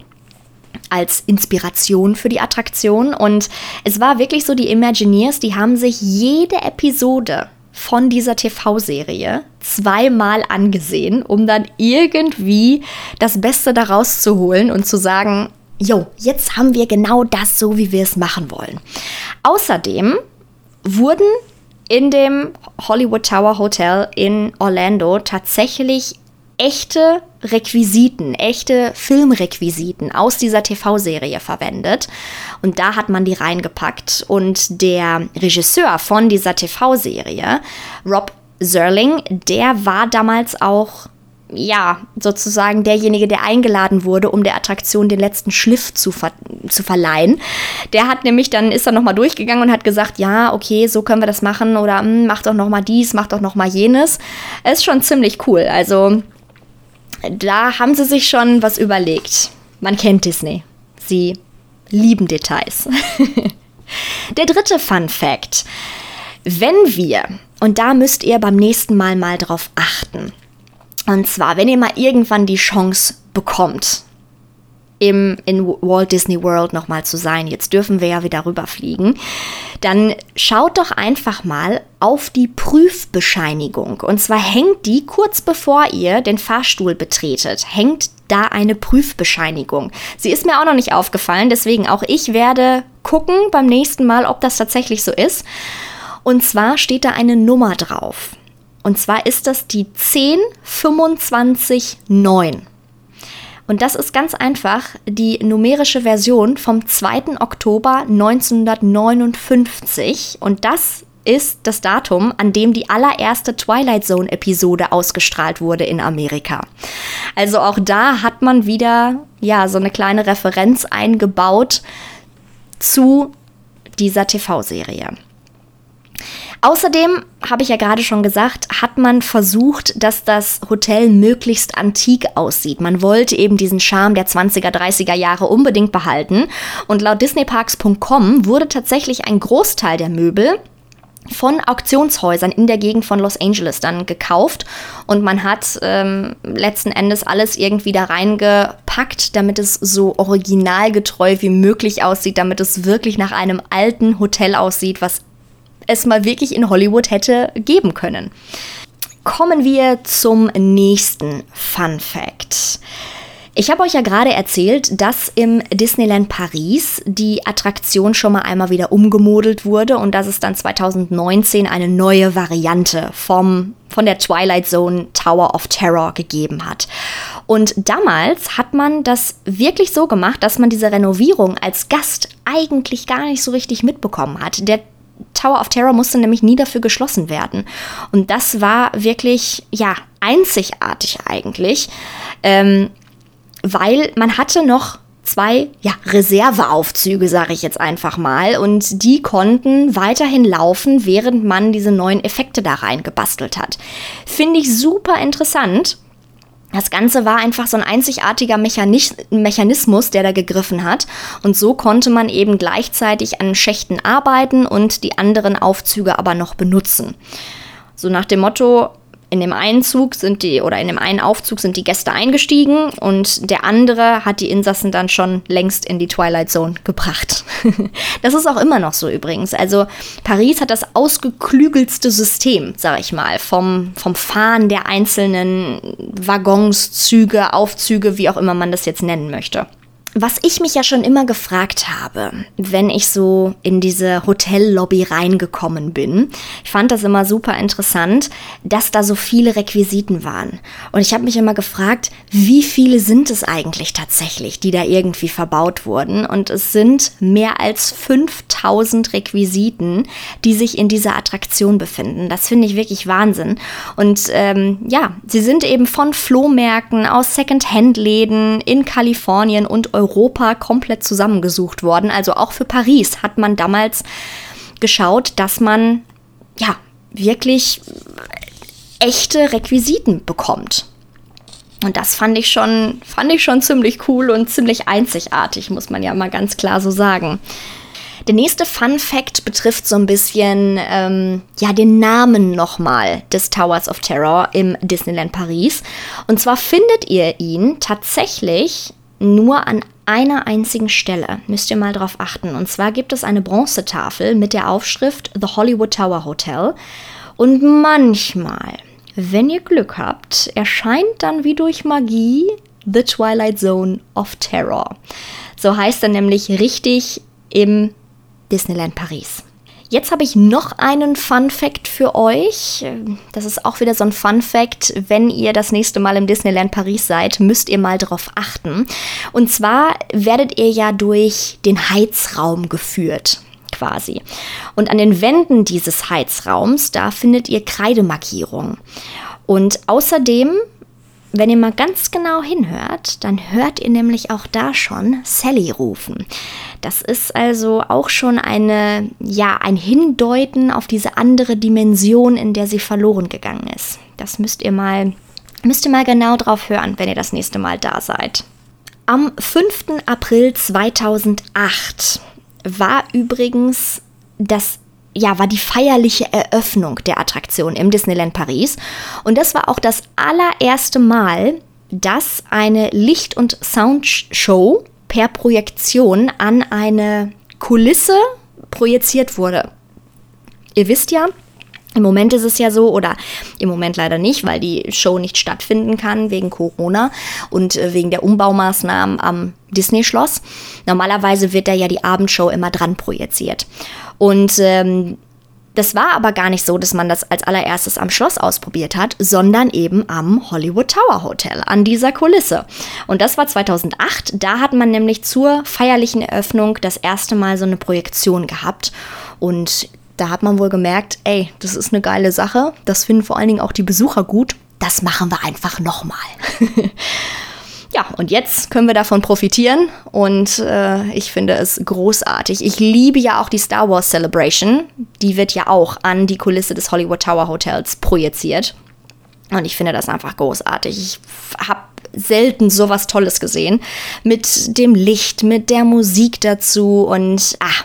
B: als Inspiration für die Attraktion. Und es war wirklich so, die Imagineers, die haben sich jede Episode von dieser TV-Serie zweimal angesehen, um dann irgendwie das Beste daraus zu holen und zu sagen, jo, jetzt haben wir genau das so, wie wir es machen wollen. Außerdem wurden in dem Hollywood Tower Hotel in Orlando tatsächlich echte Requisiten, echte Filmrequisiten aus dieser TV-Serie verwendet. Und da hat man die reingepackt. Und der Regisseur von dieser TV-Serie, Rob Zerling, der war damals auch ja, sozusagen derjenige, der eingeladen wurde, um der Attraktion den letzten Schliff zu, ver zu verleihen. Der hat nämlich dann, ist dann nochmal durchgegangen und hat gesagt, ja, okay, so können wir das machen oder hm, mach doch nochmal dies, mach doch nochmal jenes. Ist schon ziemlich cool. Also da haben sie sich schon was überlegt. Man kennt Disney. Sie lieben Details. Der dritte Fun Fact. Wenn wir, und da müsst ihr beim nächsten Mal mal drauf achten, und zwar, wenn ihr mal irgendwann die Chance bekommt, im, in Walt Disney World nochmal zu sein, jetzt dürfen wir ja wieder rüberfliegen, dann schaut doch einfach mal auf die Prüfbescheinigung. Und zwar hängt die kurz bevor ihr den Fahrstuhl betretet, hängt da eine Prüfbescheinigung. Sie ist mir auch noch nicht aufgefallen, deswegen auch ich werde gucken beim nächsten Mal, ob das tatsächlich so ist. Und zwar steht da eine Nummer drauf. Und zwar ist das die 10259. Und das ist ganz einfach die numerische Version vom 2. Oktober 1959. Und das ist das Datum, an dem die allererste Twilight Zone Episode ausgestrahlt wurde in Amerika. Also auch da hat man wieder ja so eine kleine Referenz eingebaut zu dieser TV-Serie. Außerdem, habe ich ja gerade schon gesagt, hat man versucht, dass das Hotel möglichst antik aussieht. Man wollte eben diesen Charme der 20er, 30er Jahre unbedingt behalten. Und laut disneyparks.com wurde tatsächlich ein Großteil der Möbel von Auktionshäusern in der Gegend von Los Angeles dann gekauft und man hat ähm, letzten Endes alles irgendwie da reingepackt, damit es so originalgetreu wie möglich aussieht, damit es wirklich nach einem alten Hotel aussieht, was es mal wirklich in Hollywood hätte geben können. Kommen wir zum nächsten Fun Fact. Ich habe euch ja gerade erzählt, dass im Disneyland Paris die Attraktion schon mal einmal wieder umgemodelt wurde und dass es dann 2019 eine neue Variante vom, von der Twilight Zone Tower of Terror gegeben hat. Und damals hat man das wirklich so gemacht, dass man diese Renovierung als Gast eigentlich gar nicht so richtig mitbekommen hat. Der Tower of Terror musste nämlich nie dafür geschlossen werden. Und das war wirklich, ja, einzigartig eigentlich, ähm, weil man hatte noch zwei ja, Reserveaufzüge, sage ich jetzt einfach mal. Und die konnten weiterhin laufen, während man diese neuen Effekte da rein gebastelt hat. Finde ich super interessant. Das Ganze war einfach so ein einzigartiger Mechanis Mechanismus, der da gegriffen hat. Und so konnte man eben gleichzeitig an Schächten arbeiten und die anderen Aufzüge aber noch benutzen. So nach dem Motto, in dem einen Zug sind die, oder in dem einen Aufzug sind die Gäste eingestiegen und der andere hat die Insassen dann schon längst in die Twilight Zone gebracht. das ist auch immer noch so übrigens. Also Paris hat das ausgeklügelste System, sag ich mal, vom, vom Fahren der einzelnen Waggons, Züge, Aufzüge, wie auch immer man das jetzt nennen möchte. Was ich mich ja schon immer gefragt habe, wenn ich so in diese Hotellobby reingekommen bin, ich fand das immer super interessant, dass da so viele Requisiten waren. Und ich habe mich immer gefragt, wie viele sind es eigentlich tatsächlich, die da irgendwie verbaut wurden? Und es sind mehr als 5000 Requisiten, die sich in dieser Attraktion befinden. Das finde ich wirklich Wahnsinn. Und ähm, ja, sie sind eben von Flohmärkten aus Second-Hand-Läden in Kalifornien und Europa Europa komplett zusammengesucht worden. Also auch für Paris hat man damals geschaut, dass man ja wirklich echte Requisiten bekommt. Und das fand ich schon, fand ich schon ziemlich cool und ziemlich einzigartig, muss man ja mal ganz klar so sagen. Der nächste Fun Fact betrifft so ein bisschen ähm, ja den Namen nochmal des Towers of Terror im Disneyland Paris. Und zwar findet ihr ihn tatsächlich nur an einer einzigen Stelle. Müsst ihr mal drauf achten. Und zwar gibt es eine Bronzetafel mit der Aufschrift The Hollywood Tower Hotel. Und manchmal, wenn ihr Glück habt, erscheint dann wie durch Magie The Twilight Zone of Terror. So heißt er nämlich richtig im Disneyland Paris. Jetzt habe ich noch einen Fun Fact für euch. Das ist auch wieder so ein Fun Fact. Wenn ihr das nächste Mal im Disneyland Paris seid, müsst ihr mal darauf achten. Und zwar werdet ihr ja durch den Heizraum geführt quasi. Und an den Wänden dieses Heizraums, da findet ihr Kreidemarkierungen. Und außerdem wenn ihr mal ganz genau hinhört, dann hört ihr nämlich auch da schon Sally rufen. Das ist also auch schon eine, ja, ein Hindeuten auf diese andere Dimension, in der sie verloren gegangen ist. Das müsst ihr mal, müsst ihr mal genau drauf hören, wenn ihr das nächste Mal da seid. Am 5. April 2008 war übrigens das ja, war die feierliche Eröffnung der Attraktion im Disneyland Paris. Und das war auch das allererste Mal, dass eine Licht- und Soundshow per Projektion an eine Kulisse projiziert wurde. Ihr wisst ja, im Moment ist es ja so, oder im Moment leider nicht, weil die Show nicht stattfinden kann wegen Corona und äh, wegen der Umbaumaßnahmen am Disney-Schloss. Normalerweise wird da ja die Abendshow immer dran projiziert. Und ähm, das war aber gar nicht so, dass man das als allererstes am Schloss ausprobiert hat, sondern eben am Hollywood Tower Hotel, an dieser Kulisse. Und das war 2008. Da hat man nämlich zur feierlichen Eröffnung das erste Mal so eine Projektion gehabt. Und da hat man wohl gemerkt, ey, das ist eine geile Sache. Das finden vor allen Dingen auch die Besucher gut. Das machen wir einfach nochmal. Ja, und jetzt können wir davon profitieren und äh, ich finde es großartig. Ich liebe ja auch die Star Wars Celebration. Die wird ja auch an die Kulisse des Hollywood Tower Hotels projiziert. Und ich finde das einfach großartig. Ich habe selten sowas Tolles gesehen. Mit dem Licht, mit der Musik dazu und ah,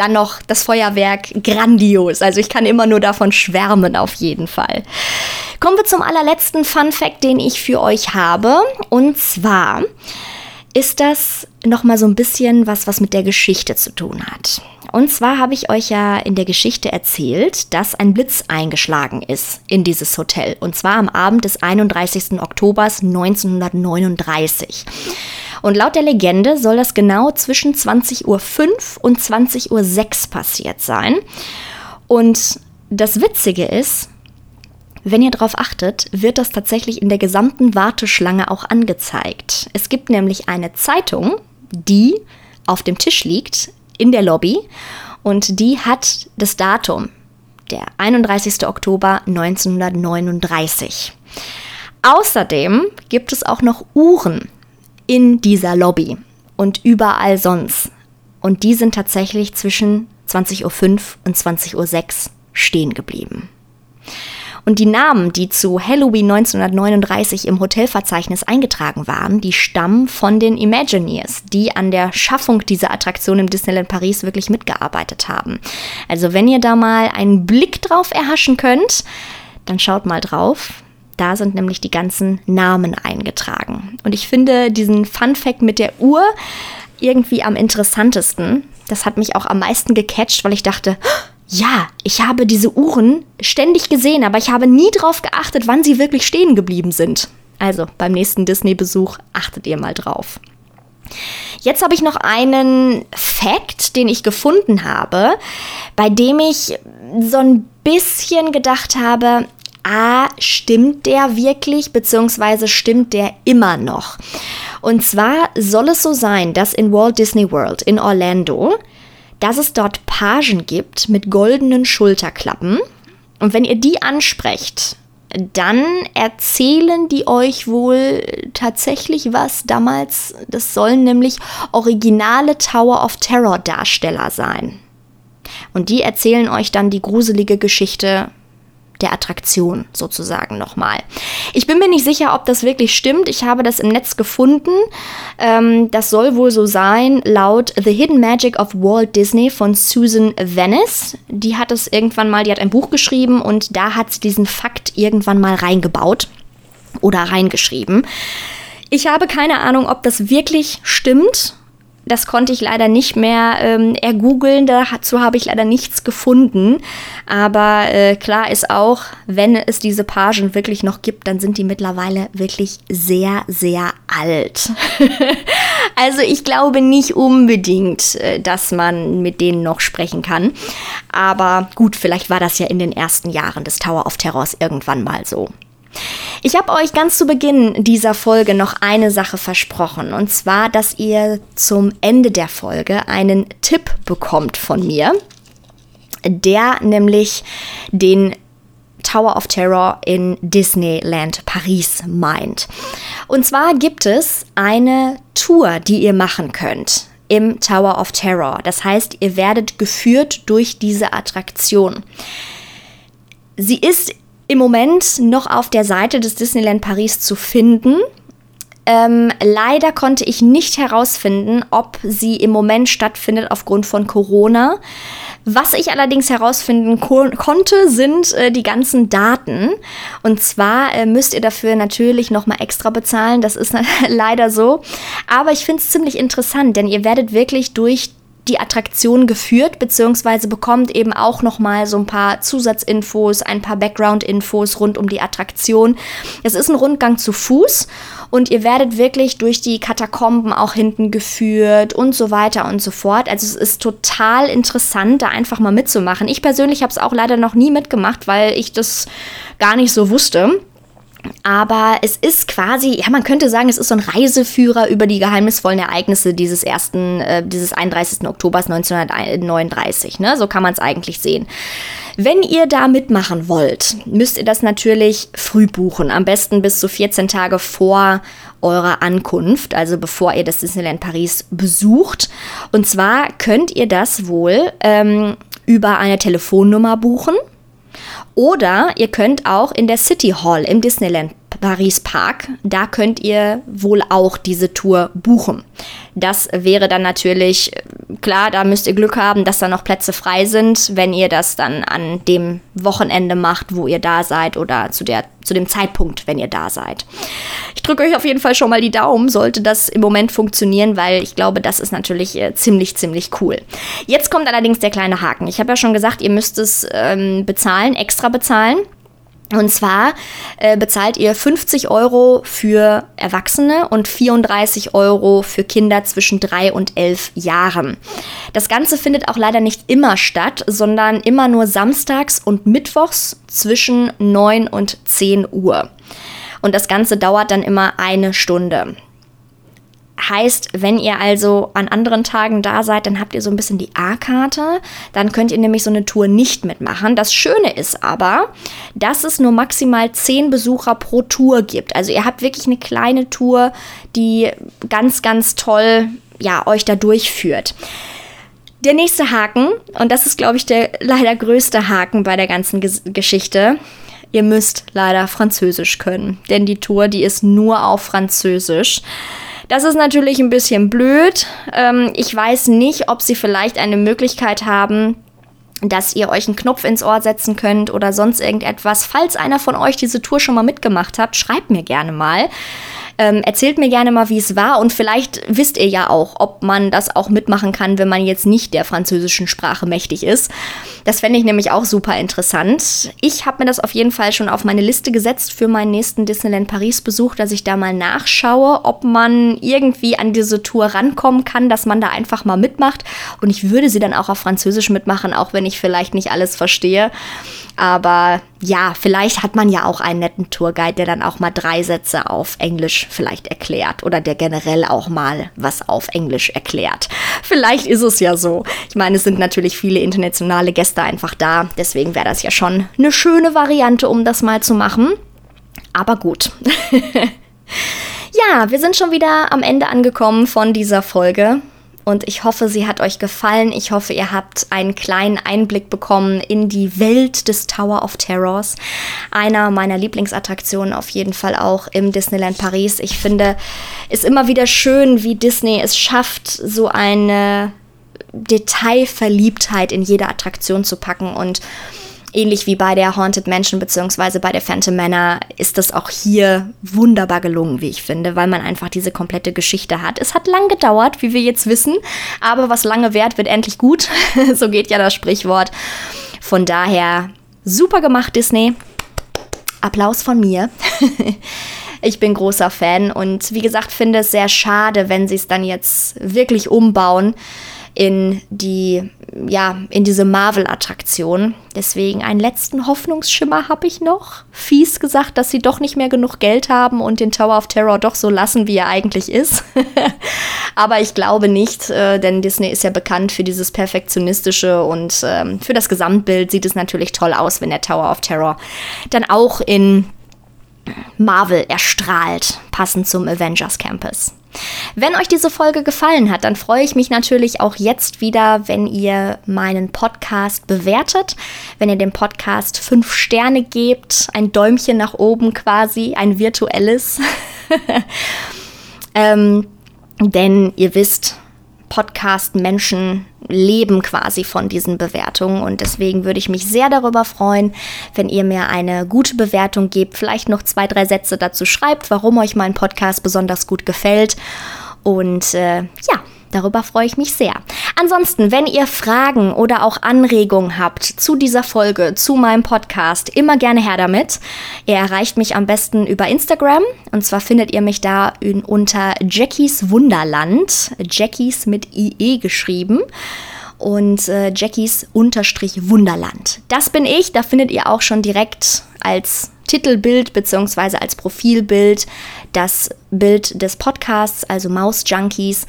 B: dann noch das Feuerwerk grandios. Also ich kann immer nur davon schwärmen, auf jeden Fall. Kommen wir zum allerletzten Fun Fact, den ich für euch habe. Und zwar ist das nochmal so ein bisschen was, was mit der Geschichte zu tun hat. Und zwar habe ich euch ja in der Geschichte erzählt, dass ein Blitz eingeschlagen ist in dieses Hotel. Und zwar am Abend des 31. Oktobers 1939. Und laut der Legende soll das genau zwischen 20.05 Uhr und 20.06 Uhr passiert sein. Und das Witzige ist, wenn ihr darauf achtet, wird das tatsächlich in der gesamten Warteschlange auch angezeigt. Es gibt nämlich eine Zeitung, die auf dem Tisch liegt in der Lobby und die hat das Datum, der 31. Oktober 1939. Außerdem gibt es auch noch Uhren in dieser Lobby und überall sonst. Und die sind tatsächlich zwischen 20.05 Uhr und 20.06 Uhr stehen geblieben. Und die Namen, die zu Halloween 1939 im Hotelverzeichnis eingetragen waren, die stammen von den Imagineers, die an der Schaffung dieser Attraktion im Disneyland Paris wirklich mitgearbeitet haben. Also wenn ihr da mal einen Blick drauf erhaschen könnt, dann schaut mal drauf. Da sind nämlich die ganzen Namen eingetragen. Und ich finde diesen Fun Fact mit der Uhr irgendwie am interessantesten. Das hat mich auch am meisten gecatcht, weil ich dachte, ja, ich habe diese Uhren ständig gesehen, aber ich habe nie darauf geachtet, wann sie wirklich stehen geblieben sind. Also beim nächsten Disney-Besuch achtet ihr mal drauf. Jetzt habe ich noch einen Fact, den ich gefunden habe, bei dem ich so ein bisschen gedacht habe, ah, stimmt der wirklich, beziehungsweise stimmt der immer noch? Und zwar soll es so sein, dass in Walt Disney World in Orlando dass es dort Pagen gibt mit goldenen Schulterklappen. Und wenn ihr die ansprecht, dann erzählen die euch wohl tatsächlich was damals. Das sollen nämlich originale Tower of Terror Darsteller sein. Und die erzählen euch dann die gruselige Geschichte der Attraktion sozusagen nochmal. Ich bin mir nicht sicher, ob das wirklich stimmt. Ich habe das im Netz gefunden. Ähm, das soll wohl so sein, laut The Hidden Magic of Walt Disney von Susan Venice. Die hat es irgendwann mal, die hat ein Buch geschrieben und da hat sie diesen Fakt irgendwann mal reingebaut oder reingeschrieben. Ich habe keine Ahnung, ob das wirklich stimmt das konnte ich leider nicht mehr ähm, ergoogeln, dazu habe ich leider nichts gefunden. Aber äh, klar ist auch, wenn es diese Pagen wirklich noch gibt, dann sind die mittlerweile wirklich sehr, sehr alt. also ich glaube nicht unbedingt, äh, dass man mit denen noch sprechen kann. Aber gut, vielleicht war das ja in den ersten Jahren des Tower of Terrors irgendwann mal so. Ich habe euch ganz zu Beginn dieser Folge noch eine Sache versprochen, und zwar, dass ihr zum Ende der Folge einen Tipp bekommt von mir, der nämlich den Tower of Terror in Disneyland Paris meint. Und zwar gibt es eine Tour, die ihr machen könnt im Tower of Terror. Das heißt, ihr werdet geführt durch diese Attraktion. Sie ist im Moment noch auf der Seite des Disneyland Paris zu finden. Ähm, leider konnte ich nicht herausfinden, ob sie im Moment stattfindet aufgrund von Corona. Was ich allerdings herausfinden ko konnte, sind äh, die ganzen Daten. Und zwar äh, müsst ihr dafür natürlich nochmal extra bezahlen. Das ist leider so. Aber ich finde es ziemlich interessant, denn ihr werdet wirklich durch die Attraktion geführt, beziehungsweise bekommt eben auch nochmal so ein paar Zusatzinfos, ein paar Background-Infos rund um die Attraktion. Es ist ein Rundgang zu Fuß und ihr werdet wirklich durch die Katakomben auch hinten geführt und so weiter und so fort. Also es ist total interessant, da einfach mal mitzumachen. Ich persönlich habe es auch leider noch nie mitgemacht, weil ich das gar nicht so wusste. Aber es ist quasi, ja, man könnte sagen, es ist so ein Reiseführer über die geheimnisvollen Ereignisse dieses ersten, äh, dieses 31. Oktober 1939. Ne? So kann man es eigentlich sehen. Wenn ihr da mitmachen wollt, müsst ihr das natürlich früh buchen. Am besten bis zu 14 Tage vor eurer Ankunft, also bevor ihr das Disneyland Paris besucht. Und zwar könnt ihr das wohl ähm, über eine Telefonnummer buchen. Oder ihr könnt auch in der City Hall im Disneyland Paris Park, da könnt ihr wohl auch diese Tour buchen. Das wäre dann natürlich, klar, da müsst ihr Glück haben, dass da noch Plätze frei sind, wenn ihr das dann an dem Wochenende macht, wo ihr da seid oder zu, der, zu dem Zeitpunkt, wenn ihr da seid. Ich drücke euch auf jeden Fall schon mal die Daumen, sollte das im Moment funktionieren, weil ich glaube, das ist natürlich äh, ziemlich, ziemlich cool. Jetzt kommt allerdings der kleine Haken. Ich habe ja schon gesagt, ihr müsst es ähm, bezahlen, extra bezahlen. Und zwar äh, bezahlt ihr 50 Euro für Erwachsene und 34 Euro für Kinder zwischen 3 und 11 Jahren. Das Ganze findet auch leider nicht immer statt, sondern immer nur samstags und mittwochs zwischen 9 und 10 Uhr. Und das Ganze dauert dann immer eine Stunde. Heißt, wenn ihr also an anderen Tagen da seid, dann habt ihr so ein bisschen die A-Karte. Dann könnt ihr nämlich so eine Tour nicht mitmachen. Das Schöne ist aber, dass es nur maximal 10 Besucher pro Tour gibt. Also ihr habt wirklich eine kleine Tour, die ganz, ganz toll ja, euch da durchführt. Der nächste Haken, und das ist, glaube ich, der leider größte Haken bei der ganzen Ges Geschichte. Ihr müsst leider Französisch können, denn die Tour, die ist nur auf Französisch. Das ist natürlich ein bisschen blöd. Ähm, ich weiß nicht, ob sie vielleicht eine Möglichkeit haben, dass ihr euch einen Knopf ins Ohr setzen könnt oder sonst irgendetwas. Falls einer von euch diese Tour schon mal mitgemacht hat, schreibt mir gerne mal. Ähm, erzählt mir gerne mal, wie es war und vielleicht wisst ihr ja auch, ob man das auch mitmachen kann, wenn man jetzt nicht der französischen Sprache mächtig ist. Das fände ich nämlich auch super interessant. Ich habe mir das auf jeden Fall schon auf meine Liste gesetzt für meinen nächsten Disneyland Paris Besuch, dass ich da mal nachschaue, ob man irgendwie an diese Tour rankommen kann, dass man da einfach mal mitmacht. Und ich würde sie dann auch auf Französisch mitmachen, auch wenn ich vielleicht nicht alles verstehe. Aber ja, vielleicht hat man ja auch einen netten Tourguide, der dann auch mal drei Sätze auf Englisch vielleicht erklärt oder der generell auch mal was auf Englisch erklärt. Vielleicht ist es ja so. Ich meine, es sind natürlich viele internationale Gäste einfach da. Deswegen wäre das ja schon eine schöne Variante, um das mal zu machen. Aber gut. ja, wir sind schon wieder am Ende angekommen von dieser Folge und ich hoffe, sie hat euch gefallen. Ich hoffe, ihr habt einen kleinen Einblick bekommen in die Welt des Tower of Terrors. Einer meiner Lieblingsattraktionen auf jeden Fall auch im Disneyland Paris. Ich finde es immer wieder schön, wie Disney es schafft, so eine Detailverliebtheit in jede Attraktion zu packen und ähnlich wie bei der Haunted Mansion bzw. bei der Phantom Manor ist das auch hier wunderbar gelungen, wie ich finde, weil man einfach diese komplette Geschichte hat. Es hat lang gedauert, wie wir jetzt wissen, aber was lange währt, wird endlich gut. so geht ja das Sprichwort. Von daher super gemacht, Disney. Applaus von mir. ich bin großer Fan und wie gesagt, finde es sehr schade, wenn sie es dann jetzt wirklich umbauen in die, ja, in diese Marvel-Attraktion. Deswegen einen letzten Hoffnungsschimmer habe ich noch. Fies gesagt, dass sie doch nicht mehr genug Geld haben und den Tower of Terror doch so lassen, wie er eigentlich ist. Aber ich glaube nicht, äh, denn Disney ist ja bekannt für dieses Perfektionistische und ähm, für das Gesamtbild sieht es natürlich toll aus, wenn der Tower of Terror dann auch in Marvel erstrahlt, passend zum Avengers Campus. Wenn euch diese Folge gefallen hat, dann freue ich mich natürlich auch jetzt wieder, wenn ihr meinen Podcast bewertet, wenn ihr dem Podcast fünf Sterne gebt, ein Däumchen nach oben quasi, ein virtuelles. Ähm, denn ihr wisst, Podcast-Menschen leben quasi von diesen Bewertungen. Und deswegen würde ich mich sehr darüber freuen, wenn ihr mir eine gute Bewertung gebt, vielleicht noch zwei, drei Sätze dazu schreibt, warum euch mein Podcast besonders gut gefällt. Und äh, ja, Darüber freue ich mich sehr. Ansonsten, wenn ihr Fragen oder auch Anregungen habt zu dieser Folge, zu meinem Podcast, immer gerne her damit. Ihr erreicht mich am besten über Instagram. Und zwar findet ihr mich da in, unter Jackies Wunderland. Jackies mit IE geschrieben und äh, Jackies Unterstrich Wunderland. Das bin ich, da findet ihr auch schon direkt als Titelbild bzw. als Profilbild das Bild des Podcasts, also Maus Junkies.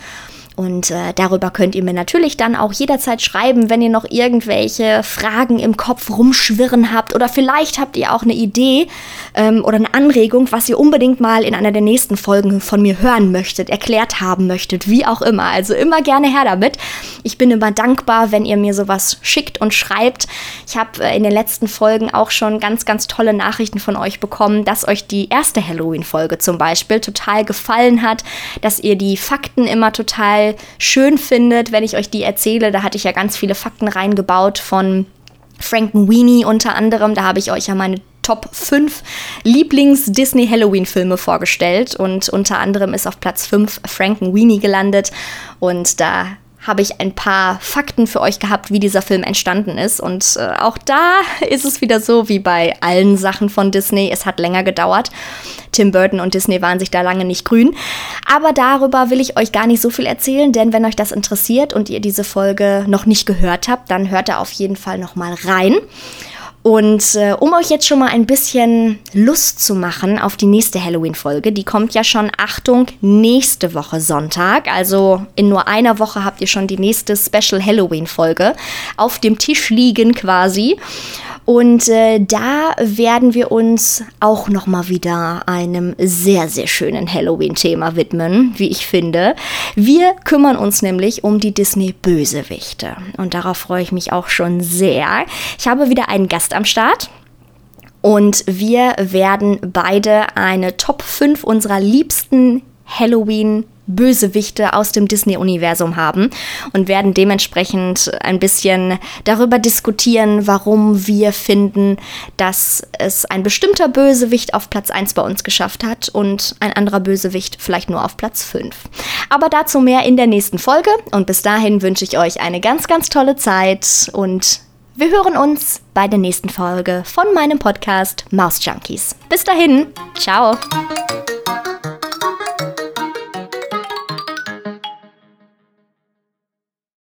B: Und äh, darüber könnt ihr mir natürlich dann auch jederzeit schreiben, wenn ihr noch irgendwelche Fragen im Kopf rumschwirren habt. Oder vielleicht habt ihr auch eine Idee ähm, oder eine Anregung, was ihr unbedingt mal in einer der nächsten Folgen von mir hören möchtet, erklärt haben möchtet, wie auch immer. Also immer gerne her damit. Ich bin immer dankbar, wenn ihr mir sowas schickt und schreibt. Ich habe äh, in den letzten Folgen auch schon ganz, ganz tolle Nachrichten von euch bekommen, dass euch die erste Halloween-Folge zum Beispiel total gefallen hat, dass ihr die Fakten immer total total schön findet, wenn ich euch die erzähle. Da hatte ich ja ganz viele Fakten reingebaut von Frankenweenie unter anderem. Da habe ich euch ja meine Top 5 Lieblings-Disney-Halloween-Filme vorgestellt und unter anderem ist auf Platz 5 Frankenweenie gelandet und da habe ich ein paar Fakten für euch gehabt, wie dieser Film entstanden ist. Und äh, auch da ist es wieder so wie bei allen Sachen von Disney. Es hat länger gedauert. Tim Burton und Disney waren sich da lange nicht grün. Aber darüber will ich euch gar nicht so viel erzählen, denn wenn euch das interessiert und ihr diese Folge noch nicht gehört habt, dann hört da auf jeden Fall noch mal rein. Und äh, um euch jetzt schon mal ein bisschen Lust zu machen auf die nächste Halloween-Folge, die kommt ja schon, Achtung, nächste Woche Sonntag. Also in nur einer Woche habt ihr schon die nächste Special Halloween-Folge auf dem Tisch liegen quasi. Und äh, da werden wir uns auch noch mal wieder einem sehr, sehr schönen Halloween-Thema widmen, wie ich finde. Wir kümmern uns nämlich um die Disney-Bösewichte. Und darauf freue ich mich auch schon sehr. Ich habe wieder einen Gast am Start. Und wir werden beide eine Top 5 unserer liebsten Halloween Bösewichte aus dem Disney-Universum haben und werden dementsprechend ein bisschen darüber diskutieren, warum wir finden, dass es ein bestimmter Bösewicht auf Platz 1 bei uns geschafft hat und ein anderer Bösewicht vielleicht nur auf Platz 5. Aber dazu mehr in der nächsten Folge und bis dahin wünsche ich euch eine ganz, ganz tolle Zeit und wir hören uns bei der nächsten Folge von meinem Podcast Maus Junkies. Bis dahin, ciao!